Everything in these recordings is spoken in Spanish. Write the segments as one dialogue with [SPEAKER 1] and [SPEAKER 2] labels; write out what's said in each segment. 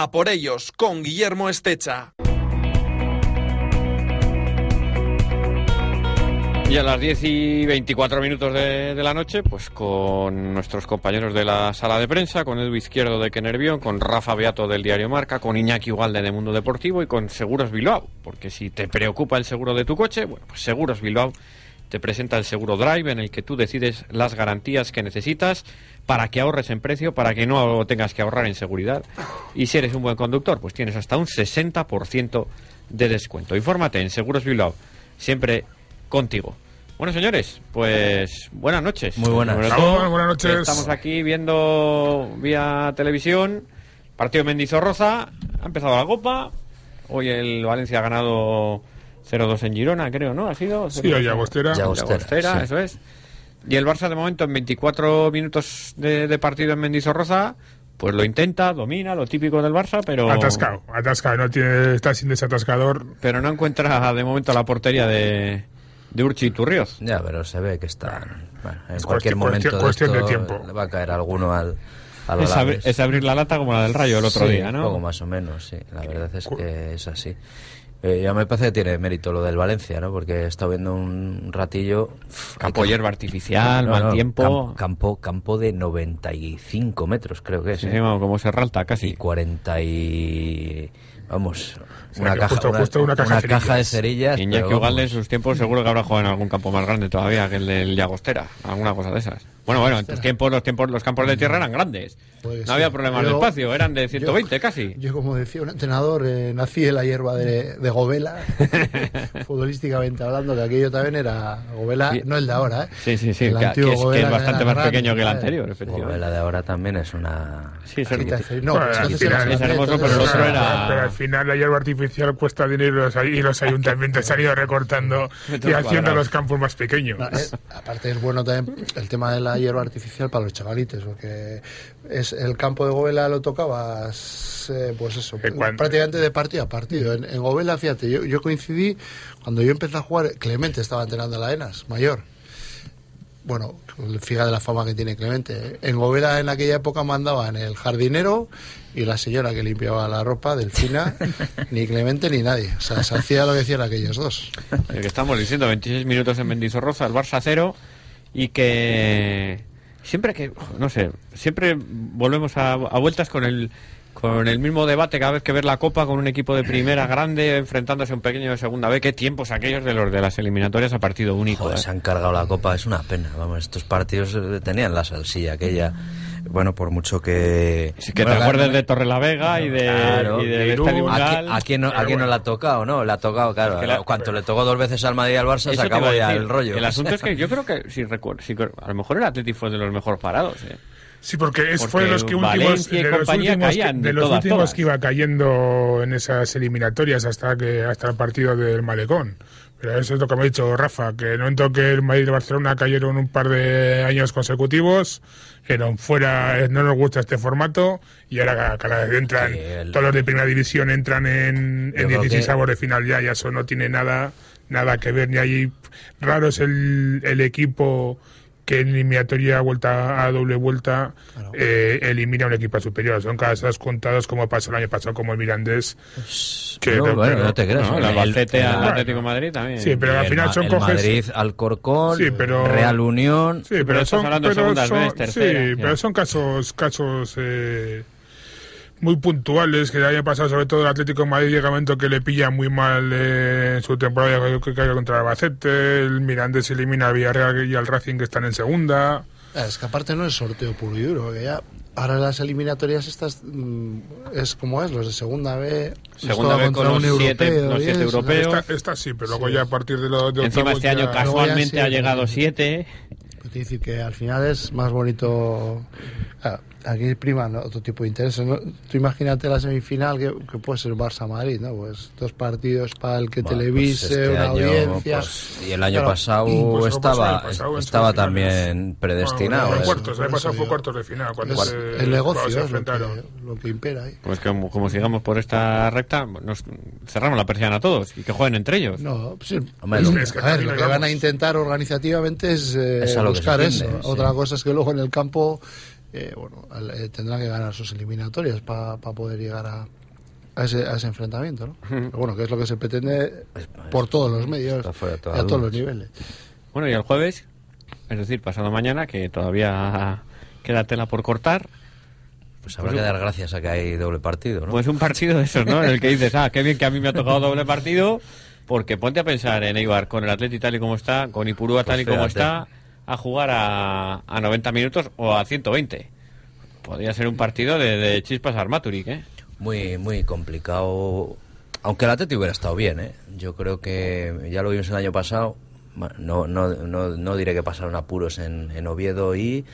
[SPEAKER 1] A por ellos, con Guillermo Estecha.
[SPEAKER 2] Y a las 10 y 24 minutos de, la noche, pues con nuestros compañeros de la sala de prensa, con Edu Izquierdo de Quenervión, con Rafa Beato del Diario Marca, con Iñaki Ugalde de Mundo Deportivo y con Seguros Bilbao. Porque si te preocupa el seguro de tu coche, bueno, pues Seguros Bilbao te presenta el seguro Drive en el que tú decides las garantías que necesitas para que ahorres en precio, para que no tengas que ahorrar en seguridad. Y si eres un buen conductor, pues tienes hasta un 60% de descuento. Infórmate en Seguros Bilbao. Siempre contigo. Bueno, señores, pues buenas noches.
[SPEAKER 3] Muy buenas.
[SPEAKER 4] Todo, buenas noches.
[SPEAKER 2] Estamos aquí viendo vía televisión partido Mendizorroza. Ha empezado la Copa. Hoy el Valencia ha ganado 0-2 en Girona, creo, ¿no? Ha sido.
[SPEAKER 4] Sí, hoy Agostera.
[SPEAKER 2] Agostera, sí. eso es. Y el Barça, de momento, en 24 minutos de, de partido en Mendizorroza, pues lo intenta, domina, lo típico del Barça, pero...
[SPEAKER 4] Atascado, atascado, no tiene, está sin desatascador.
[SPEAKER 2] Pero no encuentra de momento la portería de, de Urchi y Turrioz.
[SPEAKER 3] Ya, pero se ve que. Bueno, en es cualquier momento de,
[SPEAKER 4] cuestión
[SPEAKER 3] esto
[SPEAKER 4] de tiempo.
[SPEAKER 3] le va a caer alguno al... al
[SPEAKER 2] Es, abri-
[SPEAKER 3] Alavés.
[SPEAKER 2] es abrir la lata como la del Rayo el otro
[SPEAKER 3] Sí,
[SPEAKER 2] día,
[SPEAKER 3] Un
[SPEAKER 2] ¿no?
[SPEAKER 3] poco más o menos, sí. La verdad es que es así. Eh, ya me parece que tiene mérito lo del Valencia, ¿no? Porque he estado viendo un ratillo...
[SPEAKER 2] Campo
[SPEAKER 3] hay
[SPEAKER 2] hierba artificial,
[SPEAKER 3] no,
[SPEAKER 2] mal
[SPEAKER 3] no,
[SPEAKER 2] tiempo.
[SPEAKER 3] cam- campo, campo de 95 metros, creo que es.
[SPEAKER 2] Sí,
[SPEAKER 3] ¿eh?
[SPEAKER 2] como Serralta,
[SPEAKER 3] y
[SPEAKER 2] casi.
[SPEAKER 3] 40 y... Vamos, una
[SPEAKER 4] que
[SPEAKER 3] caja,
[SPEAKER 4] justo-
[SPEAKER 3] una,
[SPEAKER 4] justo una caja de
[SPEAKER 3] caja de
[SPEAKER 4] cerillas.
[SPEAKER 3] cerillas.
[SPEAKER 2] Iñaki Ugalde en sus tiempos seguro que habrá jugado en algún campo más grande todavía que el del Llagostera, alguna cosa de esas. Bueno, bueno, en tus tiempos los tiempos los campos de tierra eran grandes.
[SPEAKER 5] Pues
[SPEAKER 2] no había problemas de
[SPEAKER 5] Yo-
[SPEAKER 2] espacio, eran de 120 casi.
[SPEAKER 5] Yo, como decía un entrenador, eh, nací en la hierba de, de Govela, futbolísticamente hablando, que aquello también era Govela,
[SPEAKER 2] Sí.
[SPEAKER 5] no el de ahora, ¿eh?
[SPEAKER 2] Sí, sí, sí,
[SPEAKER 5] El
[SPEAKER 2] que,
[SPEAKER 5] antiguo
[SPEAKER 2] que es, que
[SPEAKER 5] Govela
[SPEAKER 2] es bastante más
[SPEAKER 5] grande,
[SPEAKER 2] pequeño que el anterior, efectivamente.
[SPEAKER 3] la de ahora también es una...
[SPEAKER 2] Sí, es hermoso.
[SPEAKER 5] de cerillas.
[SPEAKER 2] Pero el otro
[SPEAKER 5] era-
[SPEAKER 4] final la hierba artificial cuesta dinero y los, y los ayuntamientos han ido recortando y haciendo los campos más pequeños.
[SPEAKER 5] No, eh, aparte es bueno también el tema de la hierba artificial para los chavalites, porque es el campo de Govela lo tocabas, eh, pues eso, prácticamente de partido a partido. En, en Govela, fíjate, yo, yo coincidí cuando yo empecé a jugar, Clemente estaba entrenando a la ENAS, mayor. Bueno, fija de la fama que tiene Clemente. En Govela en aquella época mandaban el jardinero y la señora que limpiaba la ropa, Delfina, ni Clemente ni nadie. O sea, se hacía lo que hacían aquellos dos.
[SPEAKER 2] El que estamos diciendo, 26 minutos en Mendizorroza, el Barça cero, y que siempre que, no sé, siempre volvemos a, a vueltas con el con el mismo debate cada vez que ver la Copa con un equipo de primera grande enfrentándose a un pequeño de segunda B. Qué tiempos aquellos de los de las eliminatorias a partido único.
[SPEAKER 3] Joder,
[SPEAKER 2] ¿eh?
[SPEAKER 3] se han cargado la copa, es una pena. Vamos, estos partidos eh, tenían la salsilla aquella. Bueno, por mucho que.
[SPEAKER 2] Sí, que
[SPEAKER 3] Bueno,
[SPEAKER 2] te acuerdes de Torrelavega y de,
[SPEAKER 3] Claro,
[SPEAKER 2] y de
[SPEAKER 4] Irún,
[SPEAKER 2] Estadio
[SPEAKER 3] ¿A quién, no, a quién no le ha tocado, no? Le ha tocado, claro.
[SPEAKER 2] que la-
[SPEAKER 3] Cuanto le tocó dos veces al Madrid y al Barça, se acabó ya el rollo.
[SPEAKER 2] El asunto es que yo creo que, si recuerdo, si- a lo mejor el Atleti fue de los mejor parados. ¿eh?
[SPEAKER 4] Sí, porque, es,
[SPEAKER 2] Porque
[SPEAKER 4] fue de los que últimos, de los últimos,
[SPEAKER 2] caían
[SPEAKER 4] que,
[SPEAKER 2] de
[SPEAKER 4] de los
[SPEAKER 2] todas,
[SPEAKER 4] últimos
[SPEAKER 2] todas.
[SPEAKER 4] que iba cayendo en esas eliminatorias hasta que hasta el partido del Malecón. Pero eso es lo que me ha dicho Rafa, que no en que el Madrid y el Barcelona cayeron un par de años consecutivos, dijeron fuera, eh, no nos gusta este formato, y ahora cada, entran,
[SPEAKER 3] el-
[SPEAKER 4] todos los de primera división entran en, en
[SPEAKER 3] creo
[SPEAKER 4] 16
[SPEAKER 3] que-
[SPEAKER 4] de final ya, y eso no tiene nada, nada que ver, ni ahí raro es el, el equipo que en eliminatoria vuelta a doble vuelta eh, elimina a un equipo superior. Son casos contados como pasó el año pasado como el Mirandés. que
[SPEAKER 3] no,
[SPEAKER 4] no,
[SPEAKER 3] bueno,
[SPEAKER 4] pero-
[SPEAKER 3] no te creas.
[SPEAKER 2] No, el
[SPEAKER 3] El-
[SPEAKER 2] Albacete
[SPEAKER 3] el-
[SPEAKER 2] al
[SPEAKER 4] bueno.
[SPEAKER 2] Atlético Madrid también.
[SPEAKER 4] Sí, pero al
[SPEAKER 3] el
[SPEAKER 4] final
[SPEAKER 3] Ma-
[SPEAKER 4] son
[SPEAKER 3] el
[SPEAKER 4] coges...
[SPEAKER 3] Madrid, Alcorcón,
[SPEAKER 4] Sí, pero-
[SPEAKER 3] Real Unión.
[SPEAKER 4] Sí,
[SPEAKER 2] pero
[SPEAKER 4] son, pero son- sí, pero son casos, casos eh, muy puntuales que le haya pasado, sobre todo el Atlético de Madrid, llega un momento que le pilla muy mal eh, en su temporada que caiga contra el Albacete, el Mirandés elimina al Villarreal y al Racing que están en segunda.
[SPEAKER 5] Ah, Es que aparte no es sorteo puro y duro, que ya ahora las eliminatorias estas mm, es como es, los de segunda B,
[SPEAKER 2] Segunda
[SPEAKER 5] es
[SPEAKER 2] B con
[SPEAKER 5] contra
[SPEAKER 2] los
[SPEAKER 5] un
[SPEAKER 2] siete-
[SPEAKER 5] europeo
[SPEAKER 2] los siete europeos.
[SPEAKER 4] Esta, esta sí, pero luego
[SPEAKER 5] Sí.
[SPEAKER 4] ya a partir de, lo, de
[SPEAKER 2] Encima este año
[SPEAKER 4] ya-
[SPEAKER 2] casualmente
[SPEAKER 5] ya
[SPEAKER 2] ha llegado
[SPEAKER 5] sí.
[SPEAKER 2] 7.
[SPEAKER 5] Pues te decir que al final es más bonito. Claro, aquí priman otro tipo de intereses. ¿no? Tú imagínate la semifinal que, que puede ser Barça-Madrid, ¿no? Pues dos partidos para el que
[SPEAKER 3] Bueno,
[SPEAKER 5] televise,
[SPEAKER 3] pues este
[SPEAKER 5] una
[SPEAKER 3] año,
[SPEAKER 5] audiencia.
[SPEAKER 3] pues, y el año
[SPEAKER 5] Claro,
[SPEAKER 3] pasado
[SPEAKER 4] Pues
[SPEAKER 3] estaba,
[SPEAKER 4] pasado
[SPEAKER 3] estaba también predestinado.
[SPEAKER 4] Bueno,
[SPEAKER 3] ¿eh?
[SPEAKER 4] cuartos, el año pasado fue cuartos de final. Cuando
[SPEAKER 5] Es
[SPEAKER 4] se-
[SPEAKER 5] el
[SPEAKER 4] cuando
[SPEAKER 5] negocio
[SPEAKER 4] se
[SPEAKER 5] es lo
[SPEAKER 4] enfrentaron.
[SPEAKER 5] que, lo que impera ahí.
[SPEAKER 2] Pues como, como sigamos por esta recta, nos cerramos la persiana a todos y que jueguen entre ellos.
[SPEAKER 5] No, pues.
[SPEAKER 3] Hombre,
[SPEAKER 5] Es-
[SPEAKER 3] lo-
[SPEAKER 4] Es que
[SPEAKER 5] a ver, lo que van a intentar organizativamente es, eh,
[SPEAKER 3] Es a lo que
[SPEAKER 5] buscar eso.
[SPEAKER 3] sí.
[SPEAKER 5] Otra cosa es que luego en el campo eh, bueno, al- eh, tendrán que ganar sus eliminatorias para poder llegar a, a ese, a ese enfrentamiento, ¿no? Pero bueno, que es lo que se pretende por todos los medios y a todos los niveles.
[SPEAKER 2] Bueno, y el jueves, es decir, pasado mañana, que todavía queda tela por cortar,
[SPEAKER 3] Pues habrá que dar gracias a que hay doble partido, ¿no?
[SPEAKER 2] pues un partido de esos, ¿no? En el que dices, ah, qué bien que a mí me ha tocado doble partido, porque ponte a pensar en Eibar con el Atleti tal y como está, con Ipurúa tal y como está, a jugar a, a 90 minutos o a 120. Podría ser un partido de, de chispas Armaturic, ¿eh?
[SPEAKER 3] Muy, muy complicado. Aunque el Atleti hubiera estado bien, ¿eh? Yo creo que ya lo vimos el año pasado. No, no, no, no diré que pasaron apuros en, en Oviedo y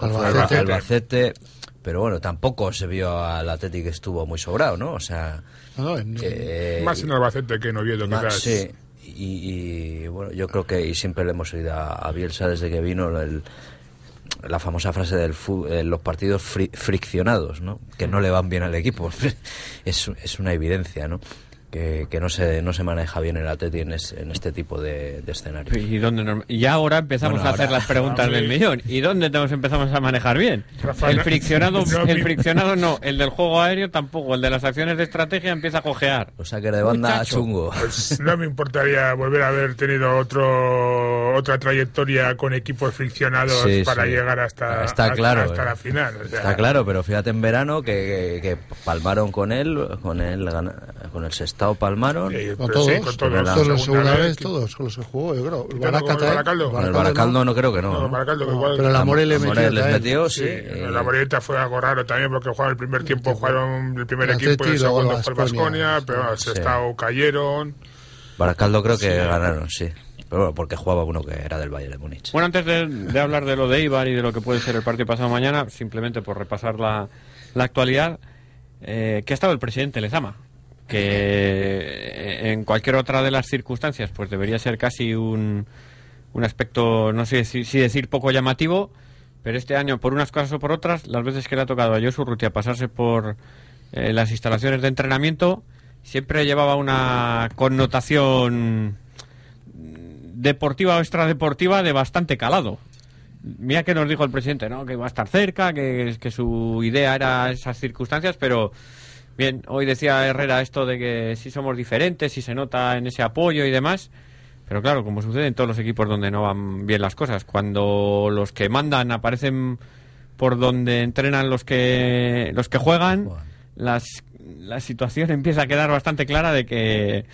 [SPEAKER 5] Albacete.
[SPEAKER 3] Albacete, pero bueno, tampoco se vio al Atleti que estuvo muy sobrado, ¿no? O sea,
[SPEAKER 5] No, no, en-
[SPEAKER 3] eh,
[SPEAKER 4] Más en Albacete que en Oviedo, quizás.
[SPEAKER 3] Sí, y, y, bueno, yo creo que y siempre le hemos oído a, Bielsa desde que vino el- la famosa frase fu- eh, los partidos fri- friccionados, ¿no? Que no le van bien al equipo. es, es una evidencia, ¿no? Que, que no se no se maneja bien el Atleti en, es- en este tipo de, de escenarios.
[SPEAKER 2] ¿Y, dónde nos- y ahora empezamos
[SPEAKER 3] Bueno,
[SPEAKER 2] a hacer
[SPEAKER 3] ahora-
[SPEAKER 2] las preguntas del millón. ¿Y dónde nos empezamos a manejar bien? El friccionado,
[SPEAKER 4] no,
[SPEAKER 2] el friccionado no, el del juego aéreo tampoco, el de las acciones de estrategia empieza a cojear.
[SPEAKER 3] O sea que de banda
[SPEAKER 2] Muchacho.
[SPEAKER 3] chungo.
[SPEAKER 4] Pues no me importaría volver a haber tenido otro otra trayectoria con equipos friccionados
[SPEAKER 3] Sí,
[SPEAKER 4] para
[SPEAKER 3] sí.
[SPEAKER 4] llegar hasta,
[SPEAKER 3] Está
[SPEAKER 4] hasta-
[SPEAKER 3] claro,
[SPEAKER 4] hasta
[SPEAKER 3] eh.
[SPEAKER 4] la final. o sea,
[SPEAKER 3] Está claro, pero fíjate en verano que, que- que palmaron con él, con él, con el Sestao palmaron.
[SPEAKER 4] eh,
[SPEAKER 5] con todos,
[SPEAKER 4] sí, con todos,
[SPEAKER 3] con la
[SPEAKER 5] todos la
[SPEAKER 4] segunda
[SPEAKER 5] vez,
[SPEAKER 4] vez,
[SPEAKER 5] todos con los que jugó, yo creo. El
[SPEAKER 4] con el. Baracaldo.
[SPEAKER 3] El
[SPEAKER 5] Baracaldo
[SPEAKER 3] Baracaldo no creo que
[SPEAKER 4] No,
[SPEAKER 3] no. ¿no?
[SPEAKER 4] Baracaldo, que
[SPEAKER 5] No,
[SPEAKER 4] igual-
[SPEAKER 5] pero la Morel le metió
[SPEAKER 3] les metió,
[SPEAKER 4] Sí,
[SPEAKER 3] sí. eh,
[SPEAKER 4] la Morita fue algo raro también porque jugaron el primer tiempo, jugaron el primer
[SPEAKER 5] El
[SPEAKER 4] equipo y el segundo
[SPEAKER 5] el
[SPEAKER 4] fue el
[SPEAKER 5] sí.
[SPEAKER 4] pero bueno,
[SPEAKER 3] Sí.
[SPEAKER 4] Sestao cayeron.
[SPEAKER 3] Baracaldo creo que ganaron, sí. Pero bueno, porque jugaba uno que era del Bayern de Múnich.
[SPEAKER 2] Bueno, antes de, de hablar de lo de Ibar y de lo que puede ser el partido pasado mañana, simplemente por repasar la, la actualidad, eh, que ha estado el presidente Lezama, que eh, en cualquier otra de las circunstancias pues debería ser casi un, un aspecto, no sé si, decir poco llamativo, pero este año, por unas cosas o por otras, las veces que le ha tocado a Josu Rutia pasarse por eh, las instalaciones de entrenamiento, siempre llevaba una connotación deportiva o extradeportiva de bastante calado. Mira que nos dijo el presidente, ¿no? Que iba a estar cerca, que su idea era esas circunstancias, pero bien, hoy decía Herrera esto de que si somos diferentes, si se nota en ese apoyo y demás. Pero claro, como sucede en todos los equipos donde no van bien las cosas, cuando los que mandan aparecen por donde entrenan los que los que juegan, las, la situación empieza a quedar bastante clara de que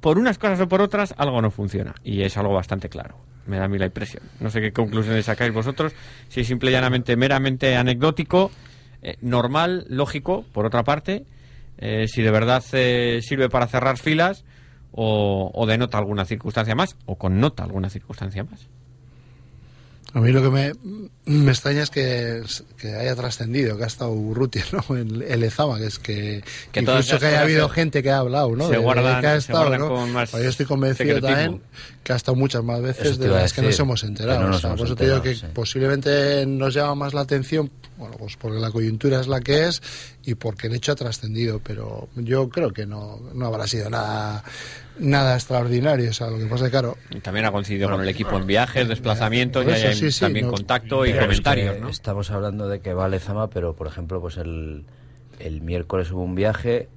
[SPEAKER 2] por unas cosas o por otras algo no funciona. Y es algo bastante claro. Me da a mí la impresión. No sé qué conclusiones sacáis vosotros. Si es simple y llanamente, meramente anecdótico, eh, normal, lógico, por otra parte, eh, si de verdad eh, sirve para cerrar filas o, o denota alguna circunstancia más o connota alguna circunstancia más.
[SPEAKER 5] A mí lo que me, me extraña es que, que haya trascendido, que ha estado Urrutia, ¿no? En el Ezama, que es que,
[SPEAKER 2] Que
[SPEAKER 5] incluso que haya habido gente que ha hablado, ¿no?
[SPEAKER 2] se
[SPEAKER 5] De- que ha
[SPEAKER 2] se
[SPEAKER 5] estado,
[SPEAKER 2] guardan
[SPEAKER 5] ¿no?
[SPEAKER 2] con más
[SPEAKER 5] Pues yo estoy convencido
[SPEAKER 2] secretismo.
[SPEAKER 5] también que ha estado muchas más veces de las que nos hemos
[SPEAKER 3] que
[SPEAKER 5] enterado.
[SPEAKER 3] no nos
[SPEAKER 5] O sea,
[SPEAKER 3] hemos
[SPEAKER 5] por eso te digo que
[SPEAKER 3] sí.
[SPEAKER 5] posiblemente nos llama más la atención, bueno, pues porque la coyuntura es la que es y porque el hecho ha trascendido, pero yo creo que no, no habrá sido nada nada extraordinario. O sea, lo que pasa es que, claro,
[SPEAKER 2] Y también ha coincidido con el equipo en viajes, desplazamientos, y
[SPEAKER 5] eso,
[SPEAKER 2] hay
[SPEAKER 5] sí, sí,
[SPEAKER 2] también
[SPEAKER 5] no-
[SPEAKER 2] contacto y
[SPEAKER 3] Pero es
[SPEAKER 2] comentarios,
[SPEAKER 3] que
[SPEAKER 2] ¿no?
[SPEAKER 3] Estamos hablando de que va Lezama, pero por ejemplo, pues el, el miércoles hubo un viaje,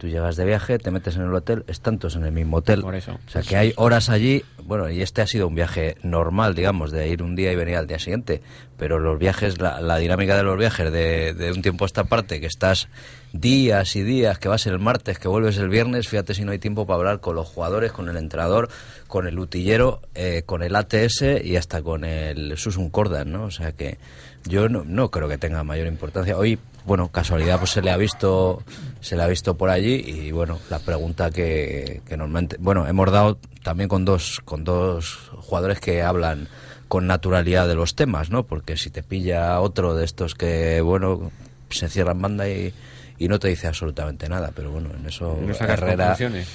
[SPEAKER 3] tú llegas de viaje, te metes en el hotel, están todos en el mismo hotel.
[SPEAKER 2] Por eso.
[SPEAKER 3] O sea, que hay horas allí, bueno, y este ha sido un viaje normal, digamos, de ir un día y venir al día siguiente, pero los viajes, la, la dinámica de los viajes de, de un tiempo a esta parte, que estás días y días, que vas el martes, que vuelves el viernes, fíjate si no hay tiempo para hablar con los jugadores, con el entrenador, con el utillero, eh, con el ATS y hasta con el Susun Cordan, ¿no? O sea que yo no, no creo que tenga mayor importancia. Hoy, bueno, casualidad, pues se le ha visto, se le ha visto por allí y bueno, la pregunta que, que normalmente, bueno, hemos dado también con dos, con dos jugadores que hablan con naturalidad de los temas, ¿no? Porque si te pilla otro de estos que, bueno, se cierran banda y, y no te dice absolutamente nada, pero bueno, en eso
[SPEAKER 2] No
[SPEAKER 3] Herrera...
[SPEAKER 2] conclusiones.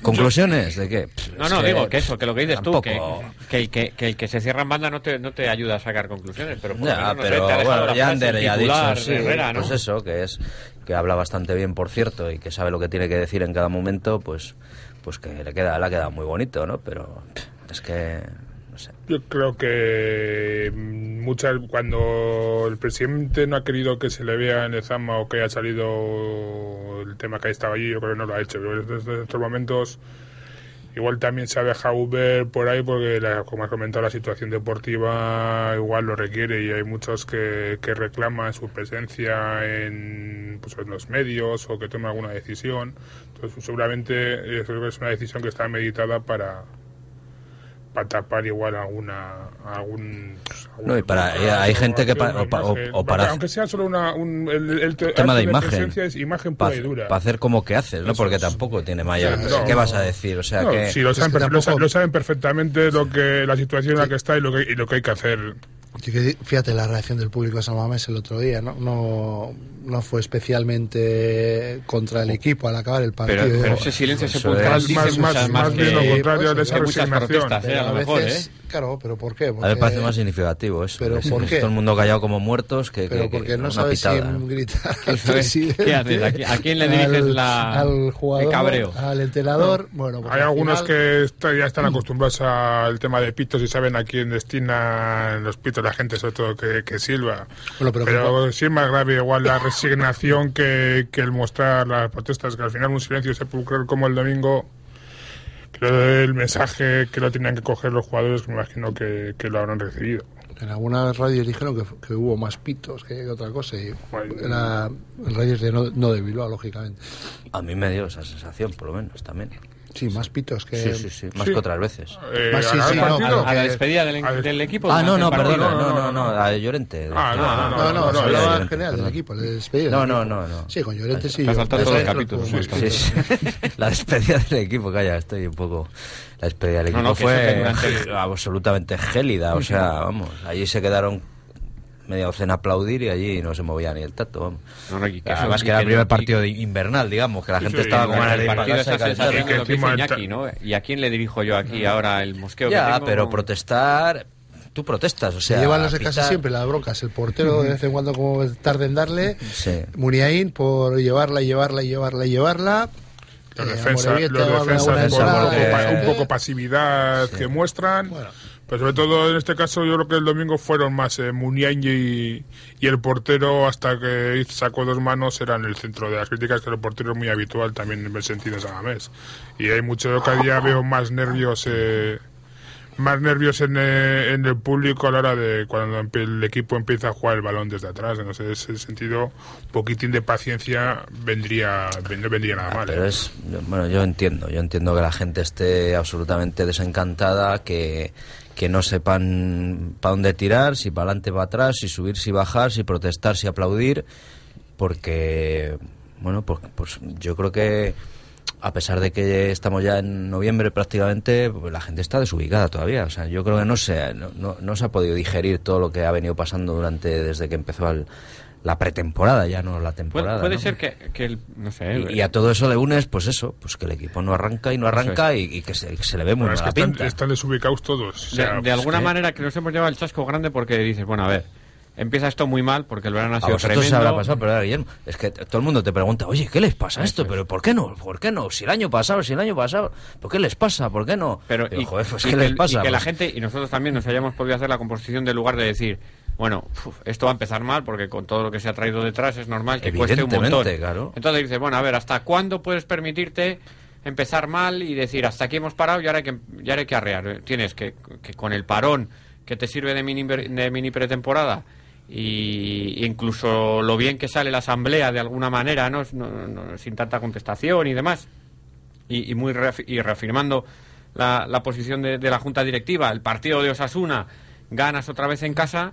[SPEAKER 3] ¿Conclusiones de qué? Pff,
[SPEAKER 2] No,
[SPEAKER 3] es
[SPEAKER 2] no, digo que eso, que lo que dices tú, que,
[SPEAKER 3] tampoco-
[SPEAKER 2] que, el que, que el que se cierra en banda no te, no te ayuda a sacar conclusiones, pero por
[SPEAKER 3] Ya,
[SPEAKER 2] menos, no sé,
[SPEAKER 3] pero
[SPEAKER 2] dejado
[SPEAKER 3] bueno, Yander
[SPEAKER 2] frase
[SPEAKER 3] ya ha dicho, sí,
[SPEAKER 2] Herrera, ¿no?
[SPEAKER 3] pues eso, que es que habla bastante bien, por cierto, y que sabe lo que tiene que decir en cada momento, pues pues que le queda le ha quedado muy bonito, ¿no? Pero es que no sé.
[SPEAKER 4] Yo creo que muchas cuando el presidente no ha querido que se le vea en el Zama o que haya salido el tema que estaba allí, yo creo que no lo ha hecho. Pero desde estos momentos igual también se ha dejado ver por ahí porque, la- como has comentado, la situación deportiva igual lo requiere y hay muchos que, que reclaman su presencia en, pues, en los medios o que tomen alguna decisión. Entonces, seguramente es una decisión que está meditada para para tapar igual alguna algún
[SPEAKER 3] No, y para- eh, hay gente que pa-
[SPEAKER 4] alguna
[SPEAKER 3] o o- para-
[SPEAKER 4] aunque sea solo una un, el, el te-
[SPEAKER 3] tema de imagen.
[SPEAKER 4] es imagen pura
[SPEAKER 3] Para
[SPEAKER 4] y dura
[SPEAKER 3] hacer como que haces, ¿no? Porque tampoco tiene mayor...
[SPEAKER 4] No,
[SPEAKER 3] ¿Qué vas a decir? O sea
[SPEAKER 4] No,
[SPEAKER 3] que...
[SPEAKER 4] sí, lo saben,
[SPEAKER 5] que tampoco-
[SPEAKER 4] lo saben perfectamente lo que la situación en la que está y lo que, y lo que hay que hacer.
[SPEAKER 5] Yo que- Fíjate la reacción del público de San Mamés el otro día, ¿no? No, no fue especialmente contra el equipo al acabar el partido.
[SPEAKER 2] Pero, pero ese silencio sepulcral
[SPEAKER 3] es.
[SPEAKER 2] dice
[SPEAKER 4] Más-
[SPEAKER 2] muchas
[SPEAKER 4] más-
[SPEAKER 2] más
[SPEAKER 4] más bien lo contrario de
[SPEAKER 5] esa
[SPEAKER 4] resignación.
[SPEAKER 2] protestas, ¿eh? A lo mejor,
[SPEAKER 5] veces,
[SPEAKER 2] ¿eh?
[SPEAKER 5] Claro, pero ¿por qué?
[SPEAKER 3] A mí me parece más significativo eso.
[SPEAKER 5] Pero
[SPEAKER 3] que
[SPEAKER 5] ¿por qué?
[SPEAKER 3] Todo el mundo callado como muertos que...
[SPEAKER 5] pero
[SPEAKER 3] que- que
[SPEAKER 5] porque no
[SPEAKER 3] pitada,
[SPEAKER 5] si
[SPEAKER 3] ¿no?
[SPEAKER 5] gritar
[SPEAKER 2] ¿Qué
[SPEAKER 5] al presidente,
[SPEAKER 2] ¿Qué haces? ¿A qui- a quién le diriges
[SPEAKER 5] al,
[SPEAKER 2] la-
[SPEAKER 5] al jugador,
[SPEAKER 2] el cabreo?
[SPEAKER 5] al entrenador? Bueno, pues
[SPEAKER 4] Hay
[SPEAKER 5] al
[SPEAKER 4] algunos
[SPEAKER 5] final-
[SPEAKER 4] que está- ya están acostumbrados al tema de pitos y saben a quién destinan los pitos la gente, sobre todo que, que silba.
[SPEAKER 5] Bueno, pero
[SPEAKER 4] pero
[SPEAKER 5] que-
[SPEAKER 4] sí es más grave igual la resignación que, que el mostrar las protestas, que al final un silencio sepulcral como el domingo, el mensaje que lo tenían que coger los jugadores, me imagino que, que lo habrán recibido.
[SPEAKER 5] En algunas radios dijeron que, que hubo más pitos que otra cosa. Y
[SPEAKER 4] Bueno.
[SPEAKER 5] era en radios de no, no de Bilbao, lógicamente.
[SPEAKER 3] A mí me dio esa sensación, por lo menos, también.
[SPEAKER 5] Sí, más pitos que...
[SPEAKER 3] Sí, sí, sí. Más
[SPEAKER 4] sí.
[SPEAKER 3] que otras veces.
[SPEAKER 4] Eh,
[SPEAKER 5] Más sí,
[SPEAKER 4] ¿a
[SPEAKER 5] sí, no,
[SPEAKER 2] A la
[SPEAKER 5] que-
[SPEAKER 2] despedida del,
[SPEAKER 4] a-
[SPEAKER 2] del equipo.
[SPEAKER 3] Ah, no, no,
[SPEAKER 2] partido.
[SPEAKER 3] no,
[SPEAKER 4] no,
[SPEAKER 3] no,
[SPEAKER 4] no,
[SPEAKER 3] no, a Llorente.
[SPEAKER 4] Ah, no, no,
[SPEAKER 5] No, no,
[SPEAKER 4] no,
[SPEAKER 5] se
[SPEAKER 4] no,
[SPEAKER 5] hablaba en general del
[SPEAKER 3] perdón.
[SPEAKER 5] equipo, de despedida.
[SPEAKER 3] No, no, no, no.
[SPEAKER 5] Sí, con Llorente sí.
[SPEAKER 2] Has saltado todos los capítulos.
[SPEAKER 3] Sí, sí. La despedida del equipo, calla, estoy un poco. La despedida del equipo fue absolutamente gélida. O sea, vamos, allí se quedaron media docena a aplaudir y allí no se movía ni el tato. Vamos.
[SPEAKER 2] No, no, y que eso-
[SPEAKER 3] Además
[SPEAKER 2] y
[SPEAKER 3] que era el
[SPEAKER 2] que
[SPEAKER 3] primer partido de invernal, digamos, que la gente
[SPEAKER 4] sí,
[SPEAKER 3] estaba con
[SPEAKER 4] el
[SPEAKER 3] ganas de ir
[SPEAKER 2] el
[SPEAKER 3] para
[SPEAKER 2] partido
[SPEAKER 3] casa y
[SPEAKER 2] esa
[SPEAKER 3] calentar.
[SPEAKER 2] sensación de lo que dice
[SPEAKER 4] encima
[SPEAKER 2] Iñaki, ¿no? ¿Y a quién le dirijo yo aquí ahora el mosqueo que
[SPEAKER 3] Ya,
[SPEAKER 2] tengo?
[SPEAKER 3] pero protestar, tú protestas, o
[SPEAKER 5] Se
[SPEAKER 3] sea...
[SPEAKER 5] llevan los de siempre las broncas. El portero de vez en cuando como tarde en darle.
[SPEAKER 3] Sí.
[SPEAKER 5] Muniain por llevarla y llevarla y llevarla y llevarla.
[SPEAKER 4] Los
[SPEAKER 5] Eh,
[SPEAKER 4] defensas,
[SPEAKER 5] Amorebieta
[SPEAKER 4] los defensas
[SPEAKER 5] buena
[SPEAKER 4] un, poco,
[SPEAKER 5] eh,
[SPEAKER 4] pasividad que muestran.
[SPEAKER 5] Bueno.
[SPEAKER 4] Pero sobre todo en este caso yo creo que el domingo fueron más eh, Muniain y, y el portero hasta que sacó dos manos eran el centro de las críticas que el portero es muy habitual también en el sentido de Samamés. Y hay mucho, yo cada día veo más nervios eh, más nervios en, eh, en el público a la hora de cuando el equipo empieza a jugar el balón desde atrás. En ese ese sentido, un poquitín de paciencia vendría, no vendría nada mal.
[SPEAKER 3] Pero
[SPEAKER 4] ¿eh?
[SPEAKER 3] es, bueno, yo entiendo, yo entiendo que la gente esté absolutamente desencantada, que, que no sepan para dónde tirar, si para adelante, para atrás, si subir, si bajar, si protestar, si aplaudir, porque, bueno, pues, pues yo creo que a pesar de que estamos ya en noviembre prácticamente, pues la gente está desubicada todavía. O sea, yo creo que no se, no, no, no se ha podido digerir todo lo que ha venido pasando durante desde que empezó el- la pretemporada, ya no la
[SPEAKER 2] Puede,
[SPEAKER 3] temporada.
[SPEAKER 2] puede
[SPEAKER 3] ¿no?
[SPEAKER 2] ser que, que el- no sé,
[SPEAKER 3] Y, y a todo eso le unes, pues eso, pues que el equipo no arranca y no arranca y, y que, se, que se le ve muy
[SPEAKER 4] Bueno, es
[SPEAKER 3] mala
[SPEAKER 4] están,
[SPEAKER 3] pinta.
[SPEAKER 4] están desubicados todos. O
[SPEAKER 2] de,
[SPEAKER 4] pues,
[SPEAKER 2] alguna
[SPEAKER 3] que-
[SPEAKER 2] manera que nos hemos llevado el chasco grande porque dices, bueno, a ver, empieza esto muy mal porque el verano ha
[SPEAKER 3] A
[SPEAKER 2] sido
[SPEAKER 3] se
[SPEAKER 2] tremendo.
[SPEAKER 3] habrá pasado, pero Guillermo, es que todo el mundo te pregunta, oye, ¿qué les pasa a esto? Pero ¿por qué no? ¿Por qué no? Si el año pasado, si el año pasado, ¿por qué les pasa? ¿Por qué no?
[SPEAKER 2] Pero
[SPEAKER 3] Digo,
[SPEAKER 2] y,
[SPEAKER 3] joder, pues
[SPEAKER 2] y
[SPEAKER 3] ¿qué
[SPEAKER 2] que,
[SPEAKER 3] les pasa?
[SPEAKER 2] y que la
[SPEAKER 3] Pues-
[SPEAKER 2] gente y nosotros también nos hayamos podido hacer la composición del lugar de decir, bueno, uf, esto va a empezar mal porque con todo lo que se ha traído detrás es normal que cueste un montón.
[SPEAKER 3] Claro.
[SPEAKER 2] Entonces dices, bueno, a ver, ¿hasta cuándo puedes permitirte empezar mal y decir, hasta aquí hemos parado y ahora hay que, y ahora hay que arrear? Tienes que, que con el parón que te sirve de mini, de mini pretemporada y incluso lo bien que sale la asamblea de alguna manera, ¿no? Sin tanta contestación y demás, y, muy reaf- y reafirmando la, la posición de, la Junta Directiva, el partido de Osasuna, ganas otra vez en casa,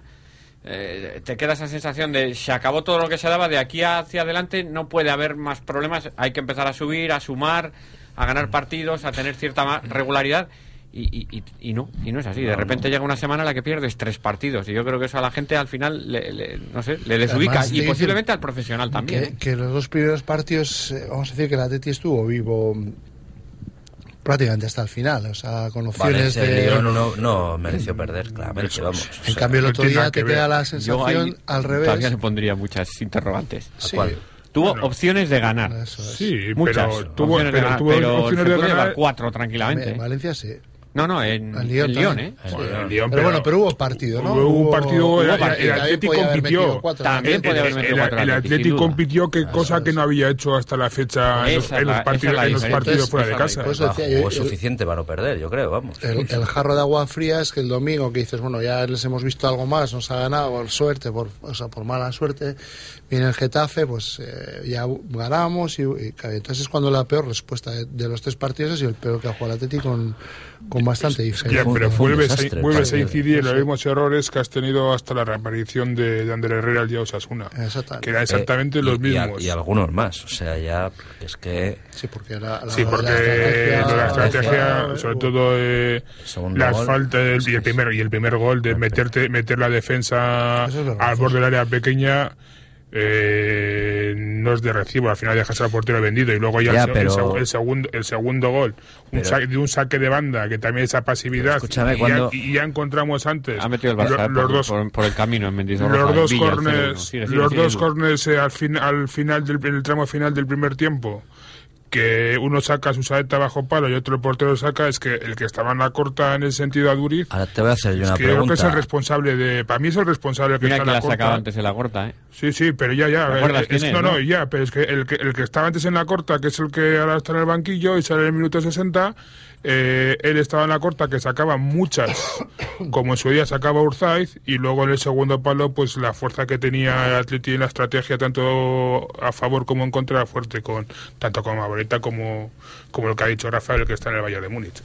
[SPEAKER 2] eh, te queda esa sensación de se acabó todo lo que se daba, de aquí hacia adelante no puede haber más problemas, hay que empezar a subir, a sumar, a ganar partidos, a tener cierta regularidad. Y, y- y- no, y no es así. De repente llega una semana en la que pierdes tres partidos. Y yo creo que eso a la gente al final, le, le- no sé, le desubica.
[SPEAKER 5] Además,
[SPEAKER 2] y posiblemente al profesional también.
[SPEAKER 5] Que,
[SPEAKER 2] ¿eh?
[SPEAKER 5] que los dos primeros partidos, eh, vamos a decir que la Teti estuvo vivo prácticamente hasta el final, o sea, con opciones
[SPEAKER 3] y
[SPEAKER 5] de...
[SPEAKER 3] Lyon no, no mereció perder, claramente,
[SPEAKER 4] Eso
[SPEAKER 3] vamos.
[SPEAKER 5] En
[SPEAKER 4] O sea,
[SPEAKER 5] cambio, el
[SPEAKER 4] no
[SPEAKER 5] otro día te
[SPEAKER 4] que
[SPEAKER 5] queda la sensación al
[SPEAKER 2] Todavía
[SPEAKER 5] revés.
[SPEAKER 2] le pondría muchas interrogantes.
[SPEAKER 3] ¿A
[SPEAKER 5] Sí,
[SPEAKER 3] cuál?
[SPEAKER 2] Tuvo
[SPEAKER 4] Bueno.
[SPEAKER 2] opciones de ganar.
[SPEAKER 5] eso es.
[SPEAKER 4] Sí,
[SPEAKER 2] Muchas
[SPEAKER 4] pero tuvo,
[SPEAKER 2] opciones de
[SPEAKER 4] pero
[SPEAKER 2] ganar,
[SPEAKER 4] tuvo
[SPEAKER 2] pero
[SPEAKER 4] opciones
[SPEAKER 2] se
[SPEAKER 4] de ganar.
[SPEAKER 2] llevar cuatro tranquilamente.
[SPEAKER 5] En Valencia sí.
[SPEAKER 2] No, no, en,
[SPEAKER 5] En Lyon
[SPEAKER 2] en Lyon,
[SPEAKER 5] también.
[SPEAKER 2] ¿eh?
[SPEAKER 3] En
[SPEAKER 4] Bueno,
[SPEAKER 3] Lyon.
[SPEAKER 4] el Lyon,
[SPEAKER 5] Pero bueno, pero hubo partido, ¿no?
[SPEAKER 4] Hubo un partido,
[SPEAKER 5] hubo
[SPEAKER 4] el-. Atlético compitió.
[SPEAKER 5] cuatro.
[SPEAKER 2] También podía haber metido
[SPEAKER 4] el-
[SPEAKER 2] cuatro
[SPEAKER 4] Atlético compitió que cosa
[SPEAKER 5] Eso
[SPEAKER 4] que
[SPEAKER 5] es.
[SPEAKER 4] no había hecho hasta la fecha en los,
[SPEAKER 2] es
[SPEAKER 4] en partidos,
[SPEAKER 2] esa es la
[SPEAKER 4] en los
[SPEAKER 2] diferencia.
[SPEAKER 4] partidos fuera de
[SPEAKER 2] es
[SPEAKER 4] casa.
[SPEAKER 5] Decía,
[SPEAKER 3] Jugó
[SPEAKER 5] yo- el-
[SPEAKER 3] suficiente para no perder, yo creo, vamos.
[SPEAKER 5] El, el jarro de agua fría es que el domingo que dices, bueno, ya les hemos visto algo más, nos ha ganado por suerte, por, o sea, por mala suerte, viene el Getafe, pues eh, ya ganamos y, entonces es cuando la peor respuesta de, de los tres partidos ha sido el peor que ha jugado el Atleti con, con bastante
[SPEAKER 4] Ya,
[SPEAKER 5] diferencia.
[SPEAKER 3] fue-
[SPEAKER 4] pero vuelves, a,
[SPEAKER 3] desastre el
[SPEAKER 4] vuelves a incidir en los mismos errores que has tenido hasta la reaparición de, de Ander Herrera el día de Osasuna.
[SPEAKER 5] Exactamente.
[SPEAKER 4] Que eran exactamente
[SPEAKER 3] Eh,
[SPEAKER 4] los
[SPEAKER 3] y- y a-
[SPEAKER 4] mismos.
[SPEAKER 3] Y, algunos más. O sea, ya es que.
[SPEAKER 5] Sí, porque la, la-
[SPEAKER 4] Sí,
[SPEAKER 5] la
[SPEAKER 4] porque
[SPEAKER 5] estrategia-
[SPEAKER 4] lo de la estrategia,
[SPEAKER 5] eh,
[SPEAKER 4] sobre todo eh, las
[SPEAKER 3] gol.
[SPEAKER 4] faltas y el primer y el primer gol de meterte meter la defensa
[SPEAKER 5] es
[SPEAKER 4] al borde del área pequeña eh, no es de recibo, al final dejas al portero vendido y luego ya,
[SPEAKER 3] Ya,
[SPEAKER 4] el,
[SPEAKER 3] pero-
[SPEAKER 4] el el segundo el segundo gol, un
[SPEAKER 3] Pero-
[SPEAKER 4] saque, de un saque de banda que también esa pasividad
[SPEAKER 3] escúchame,
[SPEAKER 4] y,
[SPEAKER 3] cuando-
[SPEAKER 4] ya, y ya encontramos antes
[SPEAKER 2] Ha metido el Barça
[SPEAKER 4] lo-
[SPEAKER 2] eh,
[SPEAKER 4] los
[SPEAKER 2] por,
[SPEAKER 4] dos
[SPEAKER 2] por- por el camino en Mendizorroza.
[SPEAKER 4] los dos
[SPEAKER 2] Villa, el 0-1.
[SPEAKER 4] corners,
[SPEAKER 2] Sigue, sigue,
[SPEAKER 4] los
[SPEAKER 2] sigue,
[SPEAKER 4] dos corners eh, al, fin, al final del en el tramo final del primer tiempo, que uno saca su saeta bajo palo y otro el portero saca, es que el que estaba en la corta en ese sentido a Duriz,
[SPEAKER 3] Ahora te voy a hacer yo
[SPEAKER 4] es
[SPEAKER 3] una
[SPEAKER 4] creo que es el
[SPEAKER 3] pregunta.
[SPEAKER 4] responsable de, para mí es el responsable el que
[SPEAKER 2] Mira
[SPEAKER 4] está
[SPEAKER 2] que
[SPEAKER 4] en
[SPEAKER 2] la
[SPEAKER 4] la corta.
[SPEAKER 2] sacaba antes en la corta, ¿eh?
[SPEAKER 4] Sí, sí, pero ya, ya.
[SPEAKER 2] ¿Te
[SPEAKER 4] eh,
[SPEAKER 2] acuerdas
[SPEAKER 4] es-
[SPEAKER 2] quién es,
[SPEAKER 4] no, no,
[SPEAKER 2] no?
[SPEAKER 4] ya, pero es que el, que el que estaba antes en la corta, que es el que ahora está en el banquillo y sale en el minuto 60, eh, él estaba en la corta que sacaba muchas, como en su día sacaba Urzaiz, y luego en el segundo palo, pues la fuerza que tenía el Atleti en la estrategia, tanto a favor como en contra, era fuerte, con tanto con Maboreta como, como lo que ha dicho Rafael, que está en el Valle de Múnich.